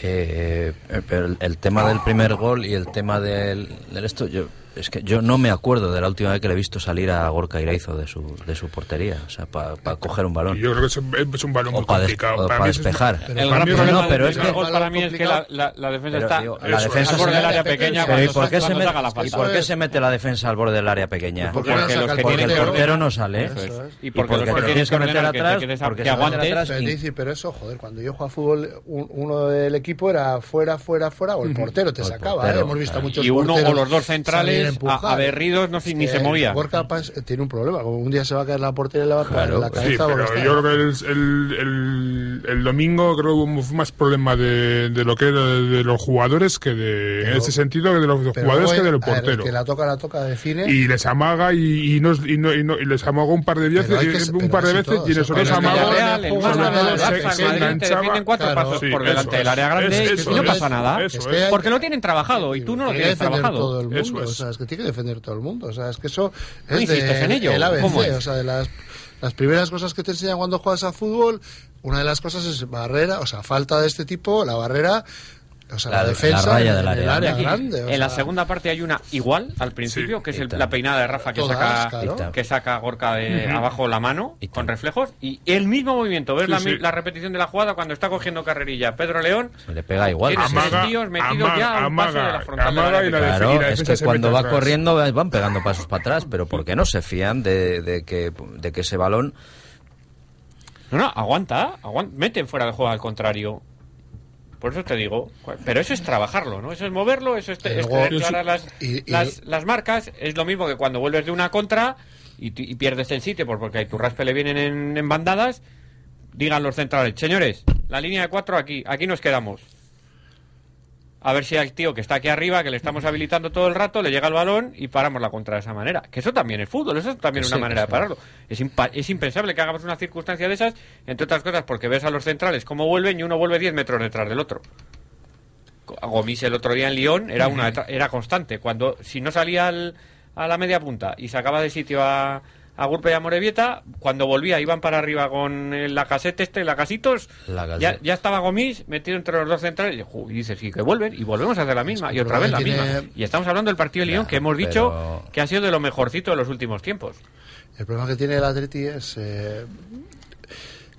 [SPEAKER 3] Eh, eh, pero el, el tema del primer gol y el tema del, del esto, yo es que yo no me acuerdo de la última vez que le he visto salir a Gorka Iraizo de su, de su portería, o sea, para coger un balón.
[SPEAKER 4] Yo creo que es, un- es un balón
[SPEAKER 3] O
[SPEAKER 4] muy
[SPEAKER 3] pa
[SPEAKER 4] complicado.
[SPEAKER 3] o
[SPEAKER 4] Para
[SPEAKER 3] pa
[SPEAKER 4] mí es-
[SPEAKER 3] despejar.
[SPEAKER 4] para
[SPEAKER 2] El
[SPEAKER 4] mí es-
[SPEAKER 2] problema
[SPEAKER 3] no, pero es que-
[SPEAKER 2] para mí es que la, la- la defensa
[SPEAKER 3] Pero,
[SPEAKER 2] está
[SPEAKER 3] digo, la defensa
[SPEAKER 4] al
[SPEAKER 2] borde del área pequeña
[SPEAKER 3] Pero ¿y por qué se mete,
[SPEAKER 2] la
[SPEAKER 3] y
[SPEAKER 2] falta.
[SPEAKER 3] por qué se mete la defensa al borde del área pequeña?
[SPEAKER 5] Porque
[SPEAKER 2] los que
[SPEAKER 5] el
[SPEAKER 3] Porque
[SPEAKER 2] tienen
[SPEAKER 3] el portero no sale.
[SPEAKER 2] Es.
[SPEAKER 5] Es.
[SPEAKER 2] Y porque
[SPEAKER 3] porque
[SPEAKER 2] los que
[SPEAKER 3] te tienes
[SPEAKER 2] que
[SPEAKER 3] meter atrás, porque
[SPEAKER 2] que aguantes.
[SPEAKER 5] Pero,
[SPEAKER 3] y-
[SPEAKER 5] Dici, pero eso, joder, cuando yo jugaba fútbol, un- uno del equipo era fuera, fuera, fuera, o el portero te sacaba, ¿eh? Hemos visto a muchos
[SPEAKER 2] Y uno o los dos centrales
[SPEAKER 5] empujar.
[SPEAKER 2] aberridos no, ni se
[SPEAKER 5] que
[SPEAKER 2] movía.
[SPEAKER 5] Gorka Paz tiene un problema, como un día se va a caer la portería y le va a caer
[SPEAKER 3] Claro,
[SPEAKER 5] en la
[SPEAKER 4] Sí,
[SPEAKER 5] cabeza.
[SPEAKER 4] pero
[SPEAKER 5] está-
[SPEAKER 4] yo creo que el, el, el- el domingo creo que hubo más problema de, de lo que era de, de los jugadores que de, en ese sentido, de los jugadores que del
[SPEAKER 5] ver,
[SPEAKER 4] portero.
[SPEAKER 5] que la toca, la toca de cine.
[SPEAKER 4] Y les amaga y, y, nos- y no- y no- y les amagó un par de veces,
[SPEAKER 5] que-
[SPEAKER 4] y- un par de veces
[SPEAKER 5] todo,
[SPEAKER 4] y
[SPEAKER 5] el
[SPEAKER 4] se-
[SPEAKER 2] cuatro pasos
[SPEAKER 4] sí,
[SPEAKER 2] por delante del área grande y no pasa nada.
[SPEAKER 5] Que hay-
[SPEAKER 2] Porque lo tienen trabajado y tú no lo
[SPEAKER 5] Tiene que
[SPEAKER 2] tienes trabajado.
[SPEAKER 4] Eso es.
[SPEAKER 5] Que tiene que defender todo el mundo, o sea, es que eso
[SPEAKER 2] ¿No
[SPEAKER 5] es
[SPEAKER 2] insistes
[SPEAKER 5] de,
[SPEAKER 2] en ello?
[SPEAKER 5] el ABC,
[SPEAKER 2] ¿Cómo es?
[SPEAKER 5] o sea, de las, las primeras cosas que te enseñan cuando juegas a fútbol, una de las cosas es barrera, o sea, falta de este tipo, la barrera, o sea, la,
[SPEAKER 3] La- la
[SPEAKER 5] defensa
[SPEAKER 3] raya del
[SPEAKER 5] en el
[SPEAKER 3] área.
[SPEAKER 5] grande. o
[SPEAKER 2] en la
[SPEAKER 5] sea,
[SPEAKER 2] segunda parte hay una igual al principio,
[SPEAKER 4] Sí.
[SPEAKER 2] que es el- la peinada de Rafa que
[SPEAKER 5] Todas,
[SPEAKER 2] saca
[SPEAKER 5] claro.
[SPEAKER 2] que saca Gorka de abajo la mano con reflejos y el mismo movimiento, ves
[SPEAKER 4] Sí,
[SPEAKER 2] la,
[SPEAKER 4] sí.
[SPEAKER 2] mi- la repetición de la jugada cuando está cogiendo carrerilla Pedro León,
[SPEAKER 3] Se le pega igual.
[SPEAKER 4] Amaga,
[SPEAKER 2] tíos metidos
[SPEAKER 4] amaga,
[SPEAKER 2] ya a un paso de la
[SPEAKER 4] amaga,
[SPEAKER 2] frontal
[SPEAKER 4] amaga y la
[SPEAKER 3] Claro,
[SPEAKER 4] y
[SPEAKER 3] es
[SPEAKER 4] defensa
[SPEAKER 3] que cuando va
[SPEAKER 4] atrás.
[SPEAKER 3] corriendo van pegando pasos para atrás, pero ¿por qué no se fían de, de que, de que ese balón
[SPEAKER 2] No, no, aguanta, aguanta, mete fuera de juego al contrario. Por eso te digo, pero eso es trabajarlo, ¿no? Eso es moverlo, eso es,
[SPEAKER 5] luego-
[SPEAKER 2] declarar las,
[SPEAKER 5] y- y-
[SPEAKER 2] las, las marcas. Es lo mismo que cuando vuelves de una contra y, pierdes el sitio por- porque a tu raspe le vienen en, en bandadas. Digan los centrales, señores, la línea de cuatro aquí, aquí nos quedamos. A ver si al tío que está aquí arriba, que le estamos habilitando todo el rato, le llega el balón y paramos la contra de esa manera. Que eso también es fútbol, eso también es
[SPEAKER 3] Sí,
[SPEAKER 2] una manera de pararlo. Es, es impensable que hagamos una circunstancia de esas, entre otras cosas porque ves a los centrales cómo vuelven y uno vuelve 10 metros detrás del otro. Gomis el otro día en Lyon era una era constante. Cuando si no salía al- a la media punta y sacaba de sitio a, a Gurpe y a Morevieta, cuando volvía iban para arriba con el- la caseta este, la casitos,
[SPEAKER 3] La
[SPEAKER 2] ya, ya estaba Gomis metido entre los dos centrales y, dices, sí, que vuelven y volvemos a hacer la misma
[SPEAKER 5] que
[SPEAKER 2] y otra vez la misma. Y estamos hablando del partido de Lyon
[SPEAKER 3] Ya,
[SPEAKER 2] que hemos
[SPEAKER 3] pero-
[SPEAKER 2] dicho que ha sido de lo mejorcito de los últimos tiempos.
[SPEAKER 5] El problema que tiene el Atleti es eh,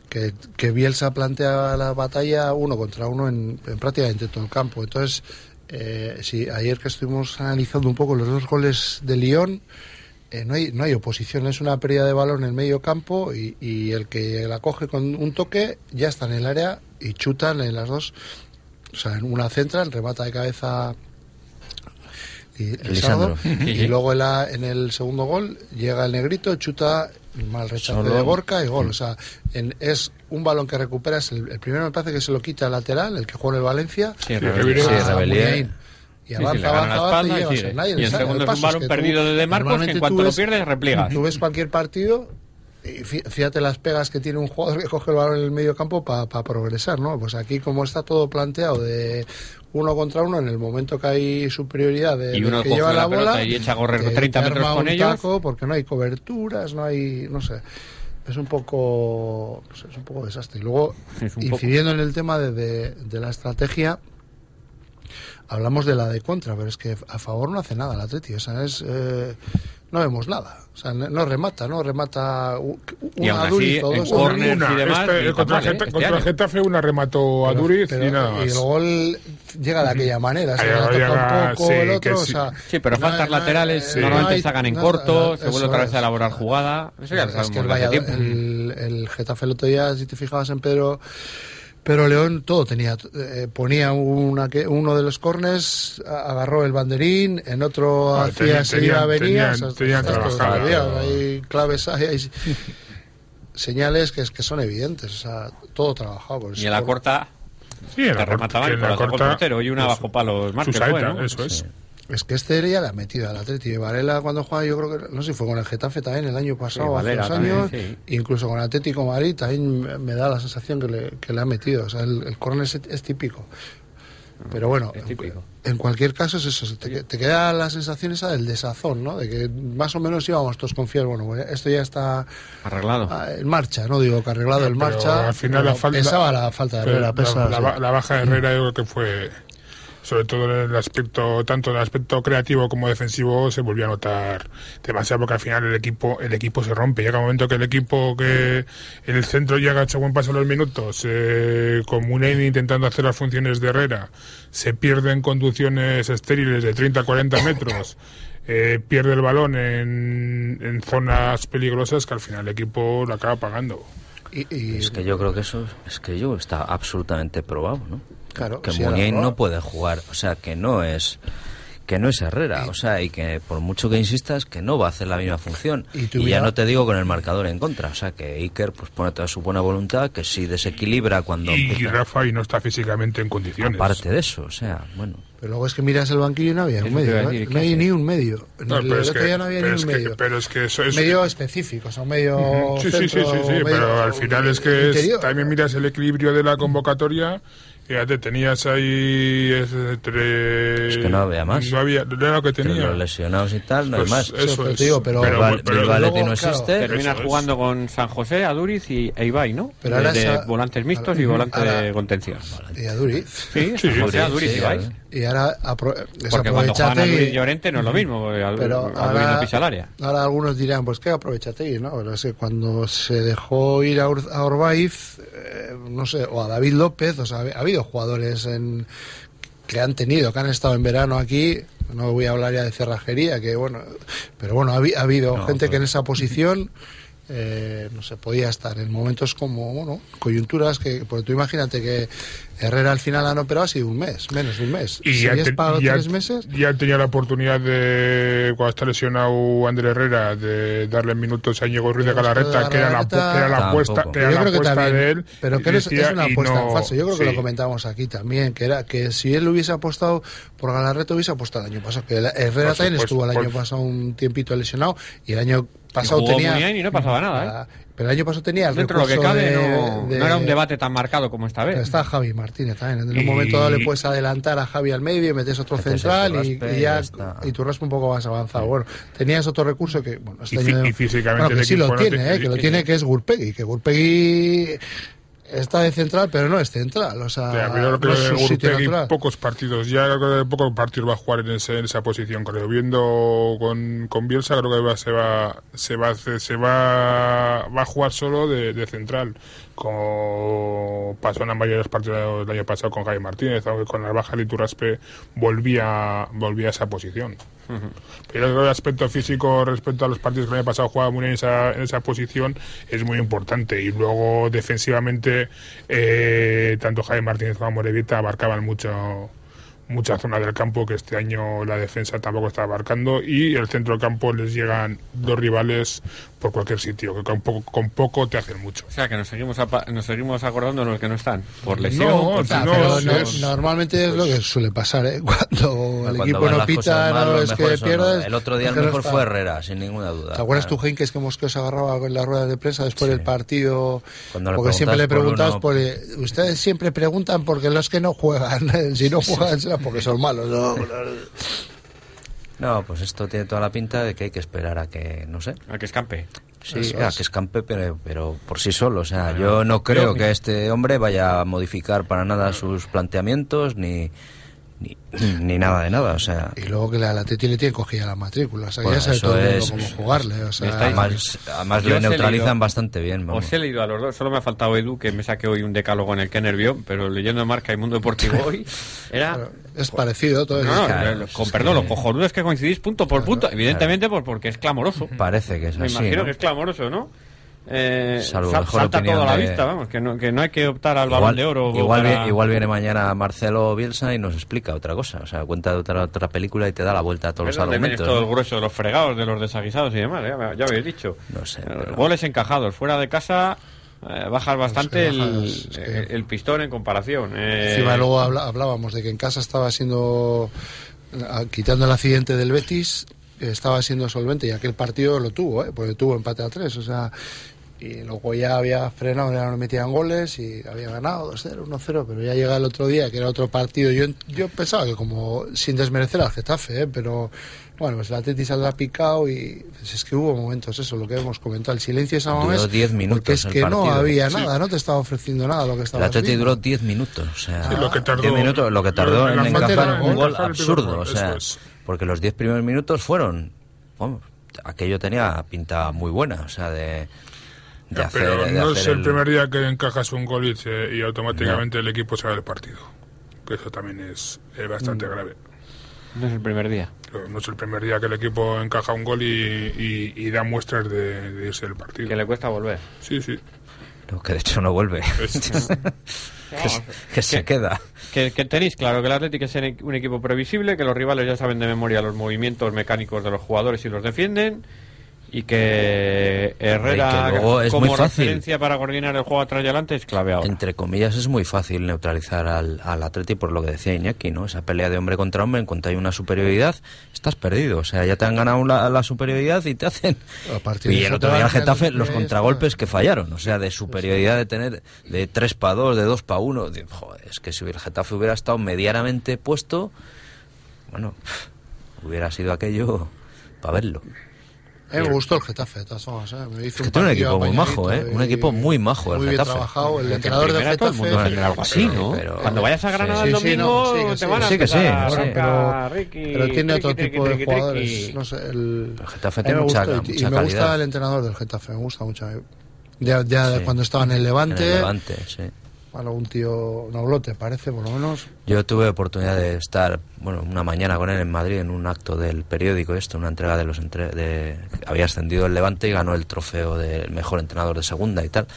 [SPEAKER 5] que, que Bielsa plantea la batalla uno contra uno en, en prácticamente todo el campo. Entonces, eh, si ayer que estuvimos analizando un poco los dos goles de Lyon, eh, no, hay, no hay oposición, es una pérdida de balón en el medio campo y, y el que la coge con un toque ya está en el área y chutan en las dos. O sea, en una central, remata de cabeza y,
[SPEAKER 3] Lisandro.
[SPEAKER 5] Lisandro, y luego en, la- en el segundo gol llega el negrito, chuta mal rechace
[SPEAKER 3] Solo-
[SPEAKER 5] de Gorka y gol. O sea, en- es un balón que recuperas. El, el primero me parece que se lo quita el lateral, el que juega en el Valencia.
[SPEAKER 2] Sí.
[SPEAKER 4] Sí,
[SPEAKER 5] a. Y
[SPEAKER 2] Sí, sí,
[SPEAKER 5] avanza, avanza, avanza
[SPEAKER 2] espalda
[SPEAKER 5] y llega.
[SPEAKER 2] Y
[SPEAKER 5] le
[SPEAKER 2] el segundo es un balón perdido de De Marcos, que en cuanto
[SPEAKER 5] tú
[SPEAKER 2] lo pierdes, repliegas.
[SPEAKER 5] Tú ves cualquier partido y fí- fíjate las pegas que tiene un jugador que coge el balón en el medio campo para progresar, ¿no? Pues aquí como está todo planteado de uno contra uno, en el momento que hay superioridad de,
[SPEAKER 2] Y uno
[SPEAKER 5] que lleva
[SPEAKER 2] la
[SPEAKER 5] bola
[SPEAKER 2] y echa a correr
[SPEAKER 5] te-
[SPEAKER 2] 30
[SPEAKER 5] te
[SPEAKER 2] metros con ellos.
[SPEAKER 5] taco porque no hay coberturas, no hay, no sé, es un poco, es un poco desastre. Y luego, incidiendo en el tema de, de- de la estrategia, hablamos de la de contra, pero es que a favor no hace nada el Atleti, o sea, es, eh, no vemos nada, o sea, no no remata, no remata
[SPEAKER 2] Y
[SPEAKER 5] una
[SPEAKER 2] aún así,
[SPEAKER 5] Duriz o dos.
[SPEAKER 2] Corners y demás,
[SPEAKER 4] este, contra,
[SPEAKER 2] ¿eh? Este.
[SPEAKER 4] Getafe una remató a
[SPEAKER 5] Pero-
[SPEAKER 4] Duriz
[SPEAKER 5] pero-
[SPEAKER 4] y nada más.
[SPEAKER 5] el gol llega de aquella manera, se
[SPEAKER 4] Ahí
[SPEAKER 5] la toca
[SPEAKER 4] llega-
[SPEAKER 5] un poco
[SPEAKER 4] sí,
[SPEAKER 5] el otro,
[SPEAKER 4] que
[SPEAKER 5] o
[SPEAKER 4] sí.
[SPEAKER 5] sea,
[SPEAKER 2] Sí, pero
[SPEAKER 5] no
[SPEAKER 2] faltas
[SPEAKER 5] hay-
[SPEAKER 2] laterales
[SPEAKER 5] no
[SPEAKER 2] normalmente sacan en
[SPEAKER 5] no-
[SPEAKER 2] corto, se vuelve otra vez a elaborar jugada. Eso ya lo
[SPEAKER 5] es que el, el Getafe el otro día, si te fijabas en Pedro, pero León todo tenía, eh, ponía una que, uno de los corners, a- agarró el banderín, en otro
[SPEAKER 4] Ah,
[SPEAKER 5] hacía seguida venía,
[SPEAKER 4] tenían-
[SPEAKER 5] hay claves, hay, hay señales que, es- que son evidentes, o sea, todo trabajado. por
[SPEAKER 2] Y en la corta
[SPEAKER 4] Sí, en
[SPEAKER 2] te
[SPEAKER 4] la corta-
[SPEAKER 2] remataban
[SPEAKER 4] en
[SPEAKER 2] por
[SPEAKER 4] la corta,
[SPEAKER 2] portero y una
[SPEAKER 4] eso.
[SPEAKER 2] bajo palos ¿no?
[SPEAKER 4] eso es.
[SPEAKER 5] Es que este ya le ha metido al Atleti. Varela cuando juega, yo creo que, no sé si fue con el Getafe también el año pasado,
[SPEAKER 2] Sí,
[SPEAKER 5] hace
[SPEAKER 2] también,
[SPEAKER 5] años,
[SPEAKER 2] sí.
[SPEAKER 5] incluso con Atlético Madrid también me- me da la sensación que le, que le ha metido. O sea, el, el córner es, es típico. Pero bueno,
[SPEAKER 2] Es típico.
[SPEAKER 5] en cualquier caso es eso, te, te queda la sensación esa del desazón, ¿no? De que más o menos íbamos todos confiados, bueno, pues esto ya está
[SPEAKER 2] Arreglado.
[SPEAKER 5] ah, en marcha, no digo que arreglado en marcha,
[SPEAKER 4] al final la falta
[SPEAKER 5] pesaba la falta de Herrera,
[SPEAKER 4] la-
[SPEAKER 5] pesa,
[SPEAKER 4] la,
[SPEAKER 5] sí.
[SPEAKER 4] la baja de Herrera yo creo que fue sobre todo en el aspecto tanto en el aspecto creativo como defensivo se volvió a notar demasiado porque al final el equipo el equipo se rompe. Llega un momento que el equipo que en el centro llega según pasan los minutos eh, con Munen intentando hacer las funciones de Herrera. Se pierden conducciones estériles de 30 a 40 metros. Eh, pierde el balón en, en zonas peligrosas que al final el equipo lo acaba pagando.
[SPEAKER 5] Y, y-
[SPEAKER 3] Es que yo creo que eso es que yo está absolutamente probado, ¿no?
[SPEAKER 5] Claro,
[SPEAKER 3] que
[SPEAKER 5] sí,
[SPEAKER 3] Muniain
[SPEAKER 5] ahora-
[SPEAKER 3] no puede jugar, o sea, que no es que no es Herrera, o sea, y que por mucho que insistas que no va a hacer la misma función.
[SPEAKER 5] Y
[SPEAKER 3] Y, ya no te digo con el marcador en contra, o sea, que Iker pues pone toda su buena voluntad, que si desequilibra cuando
[SPEAKER 4] y
[SPEAKER 3] empieza-
[SPEAKER 4] Rafa y no está físicamente en condiciones
[SPEAKER 3] aparte de eso, o sea, bueno,
[SPEAKER 5] Pero luego es que miras el banquillo y no había un medio.
[SPEAKER 2] ¿qué
[SPEAKER 5] No hay ni un medio.
[SPEAKER 4] No,
[SPEAKER 5] el
[SPEAKER 4] pero es que-
[SPEAKER 5] no había
[SPEAKER 4] pero
[SPEAKER 5] ni
[SPEAKER 4] es
[SPEAKER 5] un
[SPEAKER 4] que-
[SPEAKER 5] medio.
[SPEAKER 4] pero es que eso es
[SPEAKER 5] medio específico, o sea, un medio.
[SPEAKER 4] Sí, sí, sí, sí, sí, pero al final es que es- también miras el equilibrio de la convocatoria. Fíjate, tenías ahí es, entre...
[SPEAKER 3] Es que no había más.
[SPEAKER 4] No había, no era lo que
[SPEAKER 3] entre
[SPEAKER 4] tenía.
[SPEAKER 3] los lesionados y tal, no
[SPEAKER 4] Pues
[SPEAKER 3] hay más.
[SPEAKER 4] eso es.
[SPEAKER 5] digo, pero-
[SPEAKER 4] pero,
[SPEAKER 3] Bilbao-
[SPEAKER 4] pero-
[SPEAKER 3] Athletic
[SPEAKER 5] luego,
[SPEAKER 3] no
[SPEAKER 5] claro,
[SPEAKER 3] existe.
[SPEAKER 2] Terminas
[SPEAKER 4] Eso es.
[SPEAKER 2] jugando con San José, Aduriz y e Ibai, ¿no?
[SPEAKER 5] Pero ahora
[SPEAKER 2] de, de
[SPEAKER 5] esa-
[SPEAKER 2] volantes mixtos y
[SPEAKER 5] ahora-
[SPEAKER 2] volante
[SPEAKER 5] ahora-
[SPEAKER 2] de contención.
[SPEAKER 5] Y a Duriz.
[SPEAKER 2] Sí,
[SPEAKER 4] Sí,
[SPEAKER 2] San José,
[SPEAKER 4] sí,
[SPEAKER 2] Aduriz
[SPEAKER 3] sí,
[SPEAKER 2] y Ibai.
[SPEAKER 5] Y ahora
[SPEAKER 2] Porque cuando juegan
[SPEAKER 5] y-
[SPEAKER 2] y Llorente no es lo mismo, porque
[SPEAKER 5] Pero ahora,
[SPEAKER 2] no pisa el área.
[SPEAKER 5] ahora algunos dirán, pues que aprovechate, ¿no? Pero es que cuando se dejó ir a, Ur- a Orbaiz, eh, no sé, o a David López, o sea, ha ha habido jugadores en, que han tenido, que han estado en verano aquí, no voy a hablar ya de cerrajería, que bueno, pero bueno, ha, ha habido
[SPEAKER 3] No,
[SPEAKER 5] gente
[SPEAKER 3] pero-
[SPEAKER 5] que en esa posición, eh, no sé, podía estar en momentos como, bueno, coyunturas que, pues tú imagínate que Herrera al final han operado ha sido un mes, menos de un mes.
[SPEAKER 4] Y
[SPEAKER 5] si
[SPEAKER 4] ya, te- ya-
[SPEAKER 5] tres meses,
[SPEAKER 4] ya tenía la oportunidad de, cuando está lesionado André Herrera, de darle minutos a Íñigo Ruiz de Galarreta, que era la, que era la
[SPEAKER 3] Tampoco.
[SPEAKER 4] apuesta, que era
[SPEAKER 5] yo
[SPEAKER 4] la
[SPEAKER 5] creo que
[SPEAKER 4] apuesta
[SPEAKER 5] también,
[SPEAKER 4] de él.
[SPEAKER 5] pero que
[SPEAKER 4] decía,
[SPEAKER 5] es una apuesta
[SPEAKER 4] no-
[SPEAKER 5] en falso. Yo creo que
[SPEAKER 4] sí.
[SPEAKER 5] lo comentábamos aquí también, que era que si él hubiese apostado por Galarreta hubiese apostado el año pasado. Que el- Herrera también
[SPEAKER 4] supuesto,
[SPEAKER 5] estuvo el año
[SPEAKER 4] por-
[SPEAKER 5] pasado un tiempito lesionado y el año pasado tenía.
[SPEAKER 2] Y no pasaba nada, ¿eh?
[SPEAKER 5] Pero el año pasado tenía el
[SPEAKER 2] Dentro de lo que
[SPEAKER 5] recurso
[SPEAKER 2] cabe,
[SPEAKER 5] de-
[SPEAKER 2] no,
[SPEAKER 5] de-
[SPEAKER 2] no era un debate tan marcado como esta vez.
[SPEAKER 5] Está Javi Martínez también. En un
[SPEAKER 4] Y-
[SPEAKER 5] momento dado le puedes adelantar a Javi al medio y metes otro
[SPEAKER 3] Metes
[SPEAKER 5] central y, ya
[SPEAKER 3] está.
[SPEAKER 5] y tu raspo un poco más avanzado. Bueno, tenías otro recurso que bueno, este
[SPEAKER 4] Y fí-
[SPEAKER 5] año-
[SPEAKER 4] y físicamente
[SPEAKER 5] bueno, que
[SPEAKER 4] el
[SPEAKER 5] sí
[SPEAKER 4] equipo
[SPEAKER 5] lo
[SPEAKER 4] no
[SPEAKER 5] tiene,
[SPEAKER 4] te-
[SPEAKER 5] eh, que lo tiene que es Gurpegui, que Gurpegui está de central, pero no es central, o sea,
[SPEAKER 4] yo creo que
[SPEAKER 5] no
[SPEAKER 4] pocos partidos, ya creo que pocos partidos va a jugar en, ese- en esa posición. Creo viendo con, con Bielsa, creo que va, se va se va se va, va a jugar solo de, de central, como pasó en mayores partidos del año pasado con Javi Martínez, aunque con la baja de Iturraspe volvía volvía a esa posición. Pero el aspecto físico respecto a los partidos que el año pasado jugaba muy en esa, en esa posición es muy importante. Y luego defensivamente, eh, tanto Jaime Martínez como Morevita abarcaban mucho mucha zona del campo que este año la defensa tampoco está abarcando y el centro del campo les llegan dos rivales por cualquier sitio, que con poco, con poco te hacen mucho.
[SPEAKER 2] O sea, que nos seguimos, nos seguimos acordando de los que no están. Por lesión,
[SPEAKER 4] No,
[SPEAKER 2] por
[SPEAKER 5] Ah,
[SPEAKER 4] no,
[SPEAKER 5] pero no-
[SPEAKER 4] es-
[SPEAKER 5] normalmente es lo que suele pasar, ¿eh? Cuando el
[SPEAKER 3] Cuando
[SPEAKER 5] equipo no pita,
[SPEAKER 3] mal,
[SPEAKER 5] no es que pierdes.
[SPEAKER 3] ¿no? El otro día
[SPEAKER 5] es
[SPEAKER 3] el
[SPEAKER 5] que
[SPEAKER 3] mejor
[SPEAKER 5] está.
[SPEAKER 3] fue Herrera, sin ninguna duda.
[SPEAKER 5] ¿Te acuerdas
[SPEAKER 3] Claro.
[SPEAKER 5] tú, Henkes, que Mosqueo se agarraba con las ruedas de prensa después
[SPEAKER 3] Sí.
[SPEAKER 5] del partido?
[SPEAKER 3] Cuando
[SPEAKER 5] porque siempre le
[SPEAKER 3] preguntas
[SPEAKER 5] preguntas,
[SPEAKER 3] por
[SPEAKER 5] por,
[SPEAKER 3] uno-
[SPEAKER 5] ustedes siempre preguntan porque los que no juegan, si no juegan porque son malos. ¿no?
[SPEAKER 3] No, pues esto tiene toda la pinta de que hay que esperar a que, no sé,
[SPEAKER 2] A que escampe.
[SPEAKER 3] Sí, a que escampe, pero, pero por sí solo. O sea, yo no creo que este hombre vaya a modificar para nada sus planteamientos ni, ni, ni nada de nada. O sea,
[SPEAKER 5] Y luego que la, la Teti le tiene cogida la matrícula, o sea, que
[SPEAKER 3] Bueno,
[SPEAKER 5] ya sabe
[SPEAKER 3] eso
[SPEAKER 5] todo el mundo cómo jugarle. O sea,
[SPEAKER 2] Me estáis-
[SPEAKER 3] además, además
[SPEAKER 2] he
[SPEAKER 3] neutralizan
[SPEAKER 2] leído-
[SPEAKER 3] bastante bien. vamos.
[SPEAKER 2] Os he leído a los dos, solo me ha faltado Edu, que me saqué hoy un decálogo en el que nervió, pero leyendo Marca y Mundo Deportivo hoy, era...
[SPEAKER 5] claro, es parecido todo.
[SPEAKER 2] No, no,
[SPEAKER 3] Claro,
[SPEAKER 2] con perdón,
[SPEAKER 3] que-
[SPEAKER 2] los cojonudos es que coincidís punto por punto, evidentemente por, porque es clamoroso.
[SPEAKER 3] Parece que es
[SPEAKER 2] Me
[SPEAKER 3] así.
[SPEAKER 2] imagino
[SPEAKER 3] ¿no?
[SPEAKER 2] que es clamoroso, ¿no? Eh,
[SPEAKER 3] Salvo
[SPEAKER 2] sal-
[SPEAKER 3] mejor
[SPEAKER 2] salta todo a la
[SPEAKER 3] de-
[SPEAKER 2] vista, vamos, que no, que no hay que optar al balón de oro.
[SPEAKER 3] igual,
[SPEAKER 2] para-
[SPEAKER 3] vi- igual viene mañana Marcelo Bielsa y nos explica otra cosa. O sea, cuenta de otra, otra película y te da la vuelta a todos
[SPEAKER 2] Es
[SPEAKER 3] los argumentos.
[SPEAKER 2] todo
[SPEAKER 3] ¿no?
[SPEAKER 2] el grueso de los fregados, de los desaguisados y demás, ya, ya habéis dicho.
[SPEAKER 3] No sé,
[SPEAKER 2] Eh,
[SPEAKER 3] pero-
[SPEAKER 2] Goles encajados, fuera de casa eh, bajas bastante
[SPEAKER 5] es que
[SPEAKER 2] el,
[SPEAKER 5] bajas, es que-
[SPEAKER 2] eh, el pistón en comparación. eh.
[SPEAKER 5] Encima luego habla- hablábamos de que en casa estaba siendo, quitando el accidente del Betis, estaba siendo solvente y aquel partido lo tuvo, ¿eh? porque tuvo empate a tres, o sea, y luego ya había frenado, ya no metían goles y había ganado 2-0, 1-0, pero ya llega el otro día, que era otro partido, yo, yo pensaba que como, sin desmerecer al Getafe, ¿eh? pero bueno, pues el Atleti saldrá picado y pues es que hubo momentos, eso, lo que hemos comentado, el silencio de San
[SPEAKER 3] Duró
[SPEAKER 5] Mamés,
[SPEAKER 3] 10 minutos
[SPEAKER 5] porque es
[SPEAKER 3] el
[SPEAKER 5] que no
[SPEAKER 3] partido.
[SPEAKER 5] había
[SPEAKER 4] Sí.
[SPEAKER 5] nada, no te estaba ofreciendo nada lo que
[SPEAKER 3] El
[SPEAKER 5] estaba
[SPEAKER 3] Atleti duró 10 minutos, o sea,
[SPEAKER 4] Sí, lo que tardó-
[SPEAKER 3] 10 minutos, lo que tardó
[SPEAKER 4] en
[SPEAKER 3] encajar un gol
[SPEAKER 4] el
[SPEAKER 3] absurdo,
[SPEAKER 4] gol,
[SPEAKER 3] o sea,
[SPEAKER 4] es.
[SPEAKER 3] porque los 10 primeros minutos fueron, vamos, aquello tenía pinta muy buena, o sea, de, de
[SPEAKER 4] Ya,
[SPEAKER 3] hacer,
[SPEAKER 4] pero
[SPEAKER 3] de
[SPEAKER 4] no
[SPEAKER 3] hacer
[SPEAKER 4] es el, primer día que encajas un gol y, se- y automáticamente el equipo se va del partido. Que eso también es, es bastante
[SPEAKER 3] Mm.
[SPEAKER 4] grave.
[SPEAKER 2] No es el primer día.
[SPEAKER 4] Pero No es el primer día que el equipo encaja un gol y, y- y da muestras de, de irse del partido.
[SPEAKER 2] Que le cuesta volver.
[SPEAKER 4] Sí, sí.
[SPEAKER 3] No, que de hecho no vuelve, que, que se queda.
[SPEAKER 2] Que, que tenéis claro que el Atlético es un equipo previsible, que los rivales ya saben de memoria los movimientos mecánicos de los jugadores y los defienden, y que Herrera
[SPEAKER 3] Y que luego es
[SPEAKER 2] como
[SPEAKER 3] muy fácil.
[SPEAKER 2] referencia para coordinar el juego atrás y adelante es clave ahora.
[SPEAKER 3] Entre comillas es muy fácil neutralizar al, al Atleti por lo que decía Iñaki, ¿no? Esa pelea de hombre contra hombre, en cuanto hay una superioridad, estás perdido. O sea, ya te han ganado la, la superioridad y te hacen...
[SPEAKER 5] A
[SPEAKER 3] Y el otro día el Getafe, los contragolpes que fallaron. O sea, de superioridad de tener de 3 para 2, de 2 para 1. Es que si el Getafe hubiera estado medianamente puesto, bueno, hubiera sido aquello para verlo.
[SPEAKER 5] A mí me gustó el Getafe, de todas formas. ¿eh? Me hizo
[SPEAKER 3] Es que tiene un
[SPEAKER 5] partido
[SPEAKER 3] equipo muy majo, ¿eh? Un equipo muy majo, el
[SPEAKER 5] Muy bien
[SPEAKER 3] Getafe.
[SPEAKER 5] trabajado. El entrenador del
[SPEAKER 2] primera todo el
[SPEAKER 5] Getafe.
[SPEAKER 2] mundo tener algo así, ¿no?
[SPEAKER 3] pero-
[SPEAKER 2] Cuando vayas a Granada
[SPEAKER 5] Sí,
[SPEAKER 2] el
[SPEAKER 5] sí, sí,
[SPEAKER 2] domingo,
[SPEAKER 5] no, sí, que
[SPEAKER 2] te
[SPEAKER 5] sí.
[SPEAKER 2] van a
[SPEAKER 3] Sí, que sí, sí.
[SPEAKER 2] Ronca,
[SPEAKER 5] pero,
[SPEAKER 2] Ricky,
[SPEAKER 5] pero tiene otro
[SPEAKER 2] triqui,
[SPEAKER 5] tipo
[SPEAKER 2] triqui,
[SPEAKER 5] de jugadores.
[SPEAKER 2] triqui.
[SPEAKER 5] No sé, el,
[SPEAKER 3] El Getafe tiene
[SPEAKER 5] me
[SPEAKER 3] mucha-
[SPEAKER 5] y-
[SPEAKER 3] mucha
[SPEAKER 5] y me
[SPEAKER 3] calidad.
[SPEAKER 5] gusta el entrenador del Getafe, me gusta mucho. Ya, ya
[SPEAKER 3] Sí.
[SPEAKER 5] cuando estaba en el Levante,
[SPEAKER 3] En el Levante, sí.
[SPEAKER 5] Bueno, un tío noblote parece, por lo menos.
[SPEAKER 3] Yo tuve oportunidad de estar, bueno, una mañana con él en Madrid en un acto del periódico esto, una entrega de los entre de había ascendido el Levante y ganó el trofeo del mejor entrenador de segunda y tal.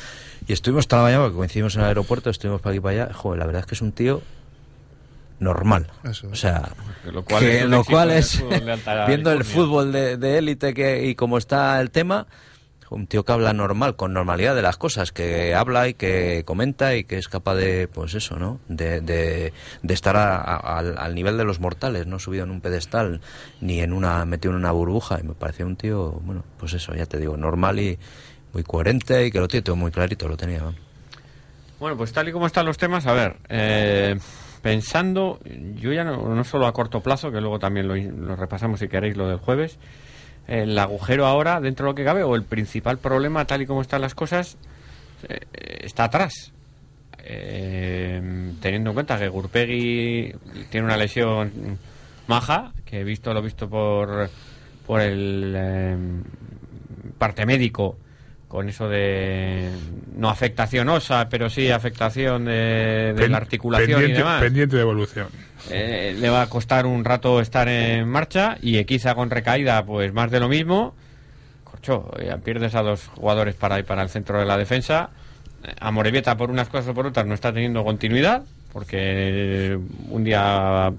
[SPEAKER 3] Y estuvimos toda la mañana porque coincidimos en el aeropuerto, estuvimos para aquí y para allá. Joder, la verdad es que es un tío normal.
[SPEAKER 5] Eso.
[SPEAKER 3] O sea,
[SPEAKER 2] Lo cual
[SPEAKER 3] que
[SPEAKER 2] es
[SPEAKER 3] lo cual es viendo el fútbol de de élite que y cómo está el tema, un tío que habla normal, con normalidad de las cosas, que habla y que comenta y que es capaz de, pues eso, ¿no? De, de, estar a- al, al nivel de los mortales, no subido en un pedestal ni en una metido en una burbuja. Y me parecía un tío, bueno, pues eso, ya te digo, normal y muy coherente y que lo tiene todo muy clarito, lo tenía. ¿no?
[SPEAKER 2] Bueno, pues tal y como están los temas, a ver, eh, pensando, yo ya no, no solo a corto plazo, que luego también lo repasamos si queréis lo del jueves, el agujero ahora, dentro de lo que cabe, o el principal problema, tal y como están las cosas, eh, está atrás. Eh, teniendo en cuenta que Gurpegui tiene una lesión maja, que he visto, lo he visto por, por el eh, parte médico, con eso de no afectación osa, pero sí afectación de, de
[SPEAKER 4] pen-
[SPEAKER 2] la articulación y demás.
[SPEAKER 4] pendiente de evolución.
[SPEAKER 2] Eh, le va a costar un rato estar en marcha y Equiza con recaída, pues más de lo mismo. Corcho, ya pierdes a dos jugadores para ir para el centro de la defensa. Eh, A Morevieta, por unas cosas o por otras, no está teniendo continuidad, porque un día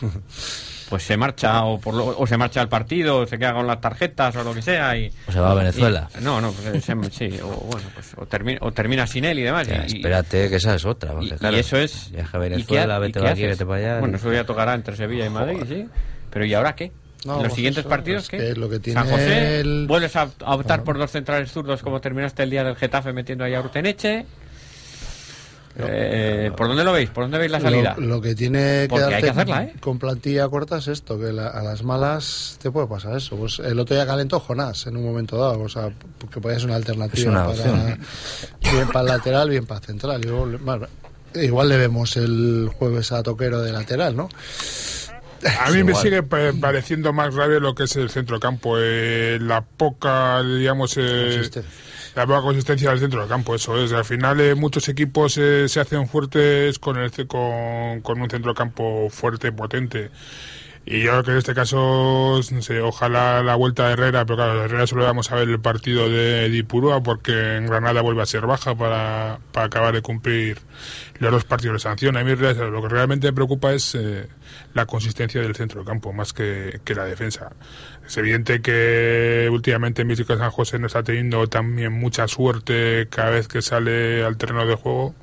[SPEAKER 2] pues se marcha o, por lo- o se marcha al partido, o se queda con las tarjetas o lo que sea. Y,
[SPEAKER 3] O se va a Venezuela.
[SPEAKER 2] y- no, no, pues, se- sí, o, bueno, pues, o, termina, o termina sin él y demás.
[SPEAKER 3] Ya,
[SPEAKER 2] y- y-
[SPEAKER 3] espérate, que esa es otra. porque,
[SPEAKER 2] y, eso es.
[SPEAKER 3] Viaje a
[SPEAKER 2] ¿y qué
[SPEAKER 3] Venezuela, vete
[SPEAKER 2] qué
[SPEAKER 3] para aquí, vete para allá.
[SPEAKER 2] Bueno, eso ya tocará entre Sevilla y Madrid, sí. Pero ¿y ahora qué?
[SPEAKER 5] No,
[SPEAKER 2] ¿Los
[SPEAKER 5] pues
[SPEAKER 2] siguientes
[SPEAKER 5] eso,
[SPEAKER 2] partidos
[SPEAKER 5] es
[SPEAKER 2] qué?
[SPEAKER 5] que lo que tiene
[SPEAKER 2] San José,
[SPEAKER 5] el-
[SPEAKER 2] vuelves a, a optar por dos centrales zurdos como terminaste el día del Getafe metiendo ahí a Urteneche. Eh, ¿Por dónde lo veis? ¿Por dónde veis la salida?
[SPEAKER 5] Lo, lo que tiene que
[SPEAKER 2] hay
[SPEAKER 5] darte
[SPEAKER 2] que hacerla, ¿eh?
[SPEAKER 5] con plantilla corta es esto, que la- a las malas te puede pasar eso. Pues el otro día calentó Jonás en un momento dado, o sea, que podía ser una alternativa
[SPEAKER 3] Es una
[SPEAKER 5] para, bien para el lateral, bien para el central. Bueno, igual le vemos el jueves a Toquero de lateral, ¿no?
[SPEAKER 4] A mí me sigue pa- pareciendo más grave lo que es el centro campo, eh, la poca, digamos, eh. La poca consistencia del centro del campo. Eso es. Al final, eh, muchos equipos eh, se hacen fuertes con, el, con, con un centro campo fuerte, potente. Y yo creo que en este caso, no sé, ojalá la vuelta de Herrera, pero claro, Herrera solo vamos a ver el partido de Dipurúa porque en Granada vuelve a ser baja para, para acabar de cumplir los dos partidos de sanción. A mí lo que realmente me preocupa es eh, la consistencia del centro del campo, más que, que la defensa. Es evidente que últimamente Místico San José no está teniendo también mucha suerte cada vez que sale al terreno de juego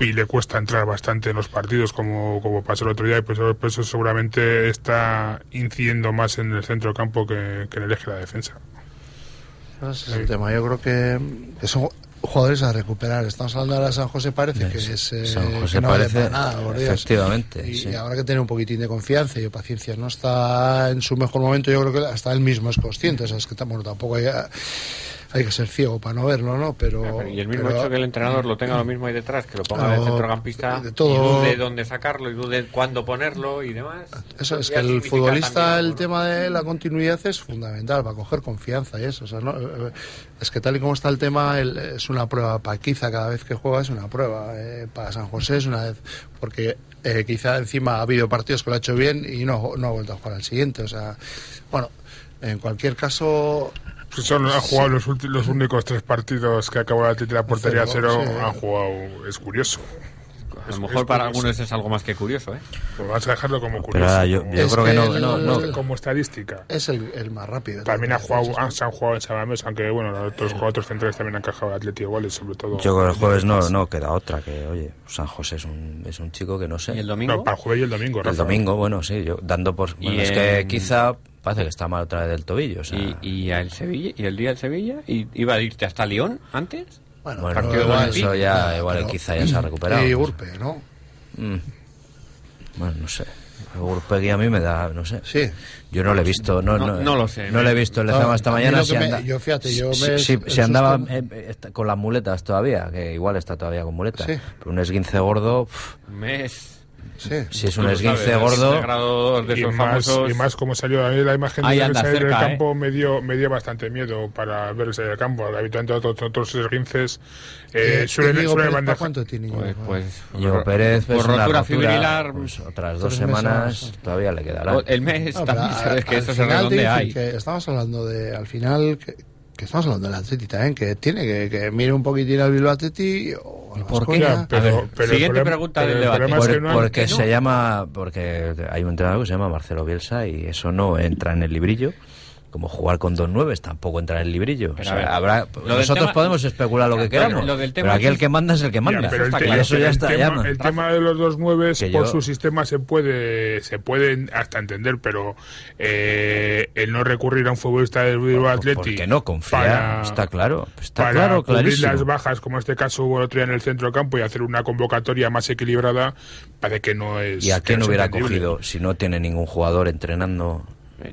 [SPEAKER 4] y le cuesta entrar bastante en los partidos como, como pasó el otro día y pues, pues eso seguramente está incidiendo más en el centro campo que, que en el eje de la defensa.
[SPEAKER 5] Ese es el tema. Yo creo que, que son jugadores a recuperar. Estamos hablando ahora de San José, parece que es. eh,
[SPEAKER 3] San José
[SPEAKER 5] que no vale
[SPEAKER 3] parece,
[SPEAKER 5] para nada, por Dios.
[SPEAKER 3] efectivamente,
[SPEAKER 5] Y,
[SPEAKER 3] sí.
[SPEAKER 5] y habrá que tener un poquitín de confianza y paciencia. No está en su mejor momento, yo creo que hasta él mismo es consciente. O sea, es que bueno, tampoco hay, hay que ser ciego para no verlo, ¿no? Pero.
[SPEAKER 2] y el mismo
[SPEAKER 5] pero-
[SPEAKER 2] hecho que el entrenador lo tenga lo mismo ahí detrás, que lo ponga de centrocampista
[SPEAKER 5] de todo-
[SPEAKER 2] y dude dónde sacarlo y dude cuándo ponerlo y demás.
[SPEAKER 5] Eso es que el futbolista, el tema de la continuidad es fundamental para coger confianza y eso. O sea, ¿no? Eh, Es que tal y como está el tema, el- es una prueba para Kiza cada vez que juega, es una prueba. eh, para San José es una vez, porque eh, quizá encima ha habido partidos que lo ha hecho bien y no, no ha vuelto a jugar al siguiente. O sea, bueno, en cualquier caso,
[SPEAKER 4] son, han jugado los, ulti- los únicos tres partidos que acabó la de la portería
[SPEAKER 5] Cero,
[SPEAKER 4] cero,
[SPEAKER 5] sí.
[SPEAKER 4] han jugado, es curioso.
[SPEAKER 2] A lo
[SPEAKER 4] es
[SPEAKER 2] mejor para
[SPEAKER 4] curioso.
[SPEAKER 2] algunos es algo más que curioso, ¿eh?
[SPEAKER 4] Pues vamos a dejarlo como curioso.
[SPEAKER 3] Pero yo, yo
[SPEAKER 5] Es
[SPEAKER 3] creo que, no,
[SPEAKER 5] el-
[SPEAKER 3] no, no,
[SPEAKER 5] el-
[SPEAKER 4] como estadística.
[SPEAKER 5] es el, el más rápido.
[SPEAKER 4] También ha jugado, han, se han jugado en Sabamés, aunque bueno, los otros, otros centrales también han encajado Atleti iguales, sobre todo.
[SPEAKER 3] yo creo que el jueves no, no queda otra. Que, oye, San José es un, es un chico que no sé.
[SPEAKER 2] ¿Y el domingo?
[SPEAKER 4] No, para el jueves y el domingo,
[SPEAKER 3] El
[SPEAKER 4] Rafa.
[SPEAKER 3] domingo, bueno, sí, yo dando por. Bueno, es que quizá parece que está mal otra vez del tobillo. O sea,
[SPEAKER 2] y, y el Sevilla y el día del Sevilla y iba a irte hasta León antes
[SPEAKER 5] Bueno,
[SPEAKER 3] bueno,
[SPEAKER 2] partido
[SPEAKER 3] igual eso ya,
[SPEAKER 5] Claro,
[SPEAKER 3] igual
[SPEAKER 5] pero-
[SPEAKER 3] quizá ya se ha recuperado.
[SPEAKER 5] Y
[SPEAKER 3] no.
[SPEAKER 5] Urpe, ¿no?
[SPEAKER 3] Mm. Bueno, no sé. Urpegui a mí me da, no sé.
[SPEAKER 5] Sí.
[SPEAKER 3] Yo no le he visto, no,
[SPEAKER 2] No-
[SPEAKER 3] no,
[SPEAKER 2] no lo sé.
[SPEAKER 3] No le he visto el
[SPEAKER 5] No,
[SPEAKER 3] Lezama esta mañana. Si
[SPEAKER 5] que me-
[SPEAKER 3] anda-
[SPEAKER 5] yo, fíjate, yo
[SPEAKER 3] si,
[SPEAKER 5] me-
[SPEAKER 3] si- si andaba eh, eh, está- con las muletas todavía, que igual está todavía con muletas.
[SPEAKER 5] Sí.
[SPEAKER 3] Pero un esguince gordo,
[SPEAKER 2] mes
[SPEAKER 5] Sí.
[SPEAKER 3] si es un esguince
[SPEAKER 2] sabes,
[SPEAKER 3] gordo,
[SPEAKER 2] de grado
[SPEAKER 4] y más, y más como salió a mí la imagen
[SPEAKER 2] Ahí
[SPEAKER 4] de
[SPEAKER 2] anda
[SPEAKER 4] salir del
[SPEAKER 2] cerca, ¿eh?
[SPEAKER 4] campo me dio me dio bastante miedo para verse del campo habitualmente otros, otros esguinces eh,
[SPEAKER 5] Eh,
[SPEAKER 4] suelen,
[SPEAKER 5] Diego
[SPEAKER 4] suelen
[SPEAKER 5] Pérez, ¿Cuánto tiene?
[SPEAKER 2] pues,
[SPEAKER 5] Diego?
[SPEAKER 2] pues
[SPEAKER 3] Diego Pérez,
[SPEAKER 2] por
[SPEAKER 3] pues una
[SPEAKER 2] rotura
[SPEAKER 3] rotura,
[SPEAKER 2] fibrilar
[SPEAKER 3] pues otras dos semanas
[SPEAKER 5] meses.
[SPEAKER 3] todavía le quedará.
[SPEAKER 2] el mes
[SPEAKER 5] No,
[SPEAKER 2] también
[SPEAKER 5] pero
[SPEAKER 2] sabes
[SPEAKER 5] a-
[SPEAKER 2] que
[SPEAKER 5] al
[SPEAKER 2] esto se
[SPEAKER 5] dicen
[SPEAKER 2] ahí
[SPEAKER 5] que estamos hablando de, al final, que, que estamos hablando del Atleti también, que tiene que, que mire un poquitín al Bilbao Atleti o al
[SPEAKER 2] por qué?
[SPEAKER 5] Baskonia.
[SPEAKER 4] Ya, pero,
[SPEAKER 2] A ver,
[SPEAKER 4] pero el
[SPEAKER 2] siguiente
[SPEAKER 4] problema-
[SPEAKER 2] pregunta del
[SPEAKER 4] el
[SPEAKER 2] debate.
[SPEAKER 4] es que no
[SPEAKER 3] porque
[SPEAKER 2] no.
[SPEAKER 3] se llama porque hay un entrenador que se llama Marcelo Bielsa y eso no entra en el librillo como jugar con dos nueves tampoco entra en el librillo.
[SPEAKER 2] Pero
[SPEAKER 3] O sea,
[SPEAKER 2] ver,
[SPEAKER 3] habrá nosotros
[SPEAKER 2] tema-
[SPEAKER 3] podemos especular lo que queramos
[SPEAKER 2] lo del tema
[SPEAKER 3] pero aquí el que manda es el que
[SPEAKER 4] Ya,
[SPEAKER 3] manda
[SPEAKER 4] pero el,
[SPEAKER 2] está
[SPEAKER 4] te-
[SPEAKER 2] claro.
[SPEAKER 3] y eso ya
[SPEAKER 4] el
[SPEAKER 3] está
[SPEAKER 4] tema,
[SPEAKER 3] ya
[SPEAKER 4] el tema de los dos nueves
[SPEAKER 3] Que
[SPEAKER 4] por
[SPEAKER 3] yo-
[SPEAKER 4] su sistema se puede se puede hasta entender pero eh, el no recurrir a un futbolista del Bilbao Atleti
[SPEAKER 3] porque no confía
[SPEAKER 4] para-
[SPEAKER 3] está claro está
[SPEAKER 4] para
[SPEAKER 3] claro clarísimo
[SPEAKER 4] las bajas como en este caso hubo el otro día en el centro campo y hacer una convocatoria más equilibrada parece que no es
[SPEAKER 3] y a quién
[SPEAKER 4] no
[SPEAKER 3] hubiera cogido si no tiene ningún jugador entrenando